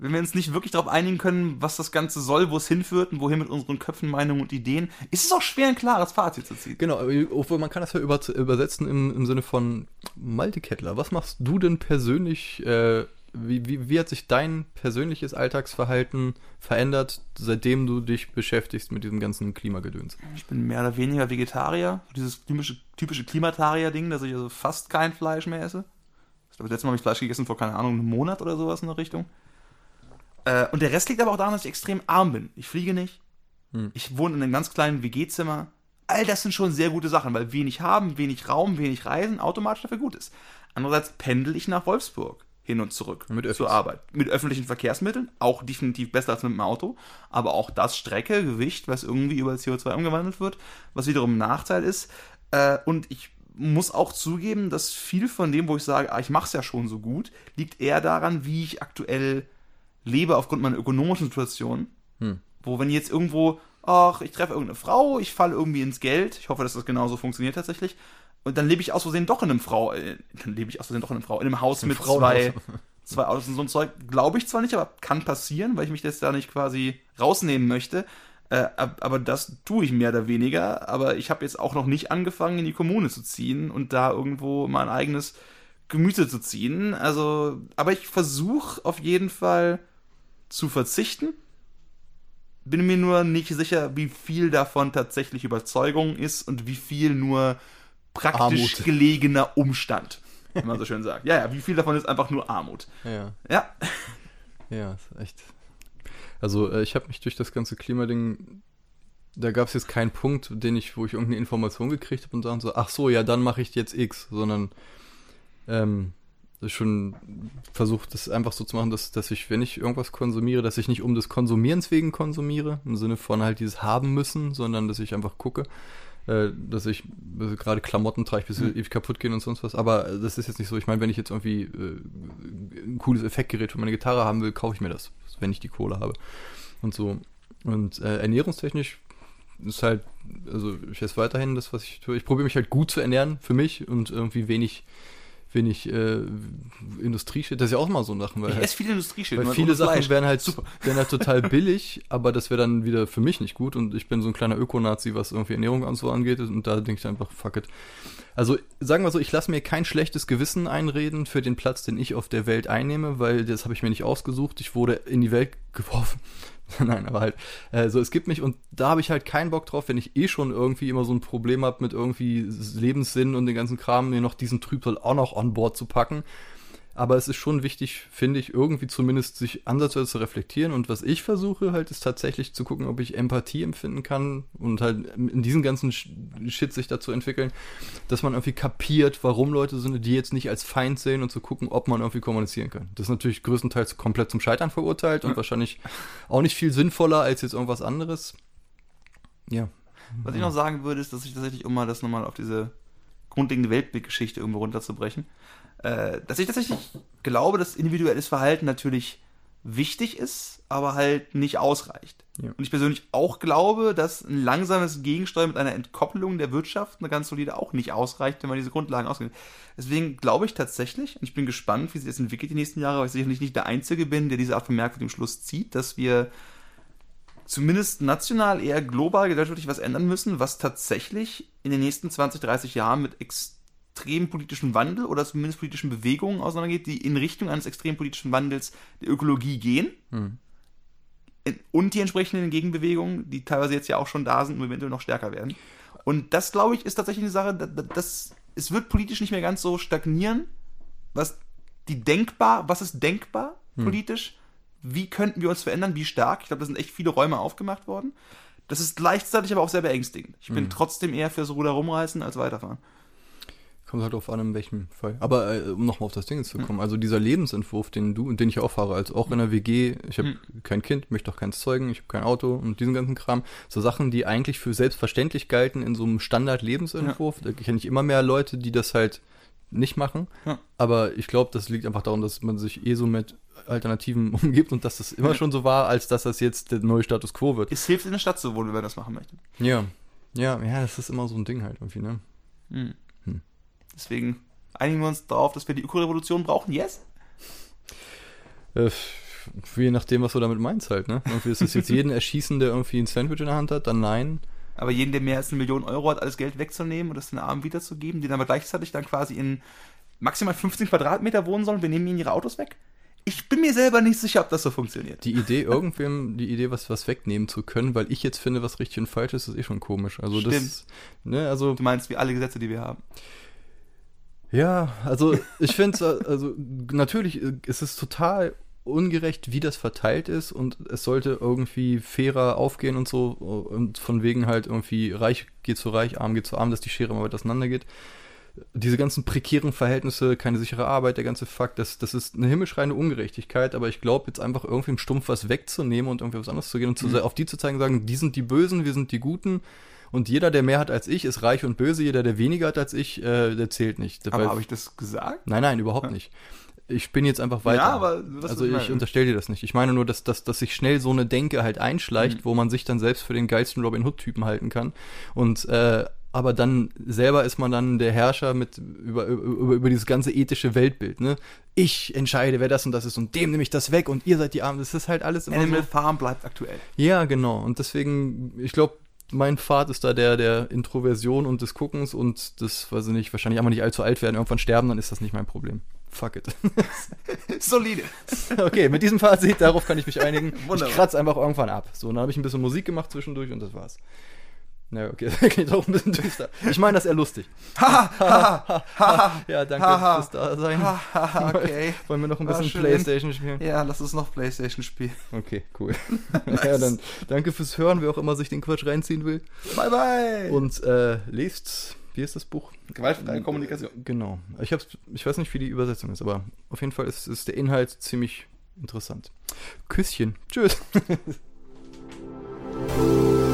wenn wir uns nicht wirklich darauf einigen können, was das Ganze soll, wo es hinführt und wohin mit unseren Köpfen, Meinungen und Ideen, ist es auch schwer, ein klares Fazit zu ziehen. Genau, obwohl man kann das ja über, übersetzen im, im Sinne von Malte Kettler. Was machst du denn persönlich, äh, wie, wie, wie hat sich dein persönliches Alltagsverhalten verändert, seitdem du dich beschäftigst mit diesem ganzen Klimagedöns? Ich bin mehr oder weniger Vegetarier. Dieses typische, typische Klimatarier-Ding, dass ich also fast kein Fleisch mehr esse glaube, das letzte Mal habe ich Fleisch gegessen vor, keine Ahnung, einem Monat oder sowas in der Richtung. Äh, und der Rest liegt aber auch daran, dass ich extrem arm bin. Ich fliege nicht. Hm. Ich wohne in einem ganz kleinen WG-Zimmer. All das sind schon sehr gute Sachen, weil wenig haben, wenig Raum, wenig Reisen automatisch dafür gut ist. Andererseits pendel ich nach Wolfsburg hin und zurück zur Arbeit. Mit öffentlichen Verkehrsmitteln, auch definitiv besser als mit dem Auto. Aber auch das Strecke, Gewicht, was irgendwie über CO2 umgewandelt wird, was wiederum ein Nachteil ist. Äh, und ich muss auch zugeben, dass viel von dem, wo ich sage, ah, ich mache es ja schon so gut, liegt eher daran, wie ich aktuell lebe aufgrund meiner ökonomischen Situation. Hm. Wo wenn jetzt irgendwo, ach, ich treffe irgendeine Frau, ich falle irgendwie ins Geld, ich hoffe, dass das genauso funktioniert tatsächlich, und dann lebe ich aus Versehen doch in einem Frau, äh, dann lebe ich aus Versehen doch in einem Frau, in einem Haus Im mit zwei, zwei Autos und so ein Zeug, glaube ich zwar nicht, aber kann passieren, weil ich mich jetzt da nicht quasi rausnehmen möchte. Äh, ab- aber das tue ich mehr oder weniger. Aber ich habe jetzt auch noch nicht angefangen, in die Kommune zu ziehen und da irgendwo mein eigenes Gemüse zu ziehen. Also, aber ich versuche auf jeden Fall zu verzichten. Bin mir nur nicht sicher, wie viel davon tatsächlich Überzeugung ist und wie viel nur praktisch Armut. gelegener Umstand, wie man so schön sagt. Ja, ja, wie viel davon ist einfach nur Armut. Ja, Ja, ja, ist echt. Also äh, ich habe mich durch das ganze Klimading, da gab es jetzt keinen Punkt, den ich, wo ich irgendeine Information gekriegt habe und sagen so, ach so, ja, dann mache ich jetzt X, sondern ähm, ist schon versucht, das einfach so zu machen, dass, dass ich, wenn ich irgendwas konsumiere, dass ich nicht um des Konsumierens wegen konsumiere, im Sinne von halt dieses haben müssen, sondern dass ich einfach gucke, äh, dass ich also gerade Klamotten trage, bis sie Mhm. ewig kaputt gehen und sonst was. Aber das ist jetzt nicht so. Ich meine, wenn ich jetzt irgendwie äh, ein cooles Effektgerät für meine Gitarre haben will, kaufe ich mir das, wenn ich die Kohle habe. Und so. Und äh, ernährungstechnisch ist halt, also ich esse weiterhin das, was ich tue. Ich probiere mich halt gut zu ernähren für mich und irgendwie wenig, wenig äh, Industrieshit. Das ist ja auch mal so Sachen, weil ich halt, esse viele Industrieshit. weil viele Sachen Fleisch. wären halt, Super. wären halt total billig, aber das wäre dann wieder für mich nicht gut und ich bin so ein kleiner Ökonazi, was irgendwie Ernährung und so angeht und da denke ich einfach, fuck it. Also sagen wir so, ich lasse mir kein schlechtes Gewissen einreden für den Platz, den ich auf der Welt einnehme, weil das habe ich mir nicht ausgesucht. Ich wurde in die Welt geworfen. Nein, aber halt, äh, so es gibt mich und da habe ich halt keinen Bock drauf, wenn ich eh schon irgendwie immer so ein Problem habe mit irgendwie Lebenssinn und den ganzen Kram, mir noch diesen Trübsal auch noch on board zu packen. Aber es ist schon wichtig, finde ich, irgendwie zumindest sich ansatzweise zu reflektieren. Und was ich versuche halt, ist tatsächlich zu gucken, ob ich Empathie empfinden kann und halt in diesen ganzen Shit sich dazu entwickeln, dass man irgendwie kapiert, warum Leute sind, die jetzt nicht als Feind sehen und zu gucken, ob man irgendwie kommunizieren kann. Das ist natürlich größtenteils komplett zum Scheitern verurteilt und wahrscheinlich auch nicht viel sinnvoller als jetzt irgendwas anderes. Ja. Was ich noch sagen würde, ist, dass ich tatsächlich, um mal das nochmal auf diese grundlegende Weltblickgeschichte irgendwo runterzubrechen, äh, dass ich tatsächlich glaube, dass individuelles Verhalten natürlich wichtig ist, aber halt nicht ausreicht. Ja. Und ich persönlich auch glaube, dass ein langsames Gegensteuern mit einer Entkoppelung der Wirtschaft, eine ganz solide, auch nicht ausreicht, wenn man diese Grundlagen ausgeht. Deswegen glaube ich tatsächlich, und ich bin gespannt, wie sich das entwickelt die nächsten Jahre, weil ich sicherlich nicht der Einzige bin, der diese Art von merkwürdigem Schluss zieht, dass wir zumindest national, eher global gesellschaftlich was ändern müssen, was tatsächlich in den nächsten 20, 30 Jahren mit extrem politischem Wandel oder zumindest politischen Bewegungen auseinandergeht, die in Richtung eines extrem politischen Wandels der Ökologie gehen. Hm. Und die entsprechenden Gegenbewegungen, die teilweise jetzt ja auch schon da sind und eventuell noch stärker werden. Und das, glaube ich, ist tatsächlich eine Sache, da- da- das, es wird politisch nicht mehr ganz so stagnieren, was die denkbar, was ist denkbar politisch, wie könnten wir uns verändern, wie stark. Ich glaube, da sind echt viele Räume aufgemacht worden. Das ist gleichzeitig aber auch sehr beängstigend. Ich bin trotzdem eher fürs Ruder rumreißen als weiterfahren. Kommt halt drauf an, in welchem Fall. Aber äh, um nochmal auf das Ding zu kommen, also dieser Lebensentwurf, den du und den ich auch fahre, als auch in der WG, ich habe kein Kind, möchte auch keins zeugen, ich habe kein Auto und diesen ganzen Kram, so Sachen, die eigentlich für selbstverständlich galten in so einem Standard-Lebensentwurf. Da kenne ich immer mehr Leute, die das halt nicht machen. Ja. Aber ich glaube, das liegt einfach daran, dass man sich eh so mit Alternativen umgibt und dass das immer schon so war, als dass das jetzt der neue Status quo wird. Es hilft in der Stadt zu wohnen, wenn man das machen möchte. Ja. Ja, ja, das ist immer so ein Ding halt irgendwie, ne? Mhm. Hm. Deswegen einigen wir uns darauf, dass wir die Ökorevolution brauchen. Yes? Äh, je nachdem, was du damit meinst halt, ne? Irgendwie ist es jetzt jeden erschießen, der irgendwie ein Sandwich in der Hand hat, dann nein. Aber jeden, der mehr als eine Million Euro hat, alles Geld wegzunehmen und das den Armen wiederzugeben, die dann aber gleichzeitig dann quasi in maximal 15 Quadratmeter wohnen sollen, wir nehmen ihnen ihre Autos weg? Ich bin mir selber nicht sicher, ob das so funktioniert. Die Idee, irgendwem die Idee, was, was wegnehmen zu können, weil ich jetzt finde, was richtig und falsch ist, ist eh schon komisch. Also das, Stimmt. ne, also Du meinst, wie alle Gesetze, die wir haben. Ja, also ich finde, also natürlich ist es total ungerecht, wie das verteilt ist und es sollte irgendwie fairer aufgehen und so und von wegen halt irgendwie reich geht zu reich, arm geht zu arm, dass die Schere immer weiter auseinander geht. Diese ganzen prekären Verhältnisse, keine sichere Arbeit, der ganze Fakt, das, das ist eine himmelschreiende Ungerechtigkeit, aber ich glaube, jetzt einfach irgendwie im Stumpf was wegzunehmen und irgendwie was anderes zu gehen und zu, mhm. auf die zu zeigen, sagen, die sind die Bösen, wir sind die Guten und jeder, der mehr hat als ich, ist reich und böse, jeder, der weniger hat als ich, äh, der zählt nicht. Aber habe ich das gesagt? Nein, nein, überhaupt ja. nicht ich bin jetzt einfach weiter. Ja, aber was also ich, unterstelle dir das nicht. Ich meine nur, dass, dass, dass sich schnell so eine Denke halt einschleicht, mhm. wo man sich dann selbst für den geilsten Robin Hood-Typen halten kann. Und äh, aber dann selber ist man dann der Herrscher mit über, über, über dieses ganze ethische Weltbild, ne? Ich entscheide, wer das und das ist und dem nehme ich das weg und ihr seid die Armen. Das ist halt alles immer Animal so. Farm bleibt aktuell. Ja, genau. Und deswegen, ich glaube, mein Pfad ist da der der Introversion und des Guckens und das, weiß ich nicht, wahrscheinlich auch mal nicht allzu alt werden, irgendwann sterben, dann ist das nicht mein Problem. Fuck it. Solide. Okay, mit diesem Fazit, darauf kann ich mich einigen. Wunderbar. Ich kratze einfach irgendwann ab. So, dann habe ich ein bisschen Musik gemacht zwischendurch und das war's. Na, okay, das klingt auch ein bisschen düster. Ich meine das eher lustig. ja, danke fürs Dasein. okay. Wollen wir noch ein bisschen Playstation spielen? Ja, lass uns noch Playstation spielen. Okay, cool. nice. Ja, dann danke fürs Hören, wer auch immer sich den Quatsch reinziehen will. Bye, bye. Und äh, lest, wie ist das Buch? Gewaltfreie Kommunikation. Genau. Ich, hab's, ich weiß nicht, wie die Übersetzung ist, aber auf jeden Fall ist, ist der Inhalt ziemlich interessant. Küsschen. Tschüss.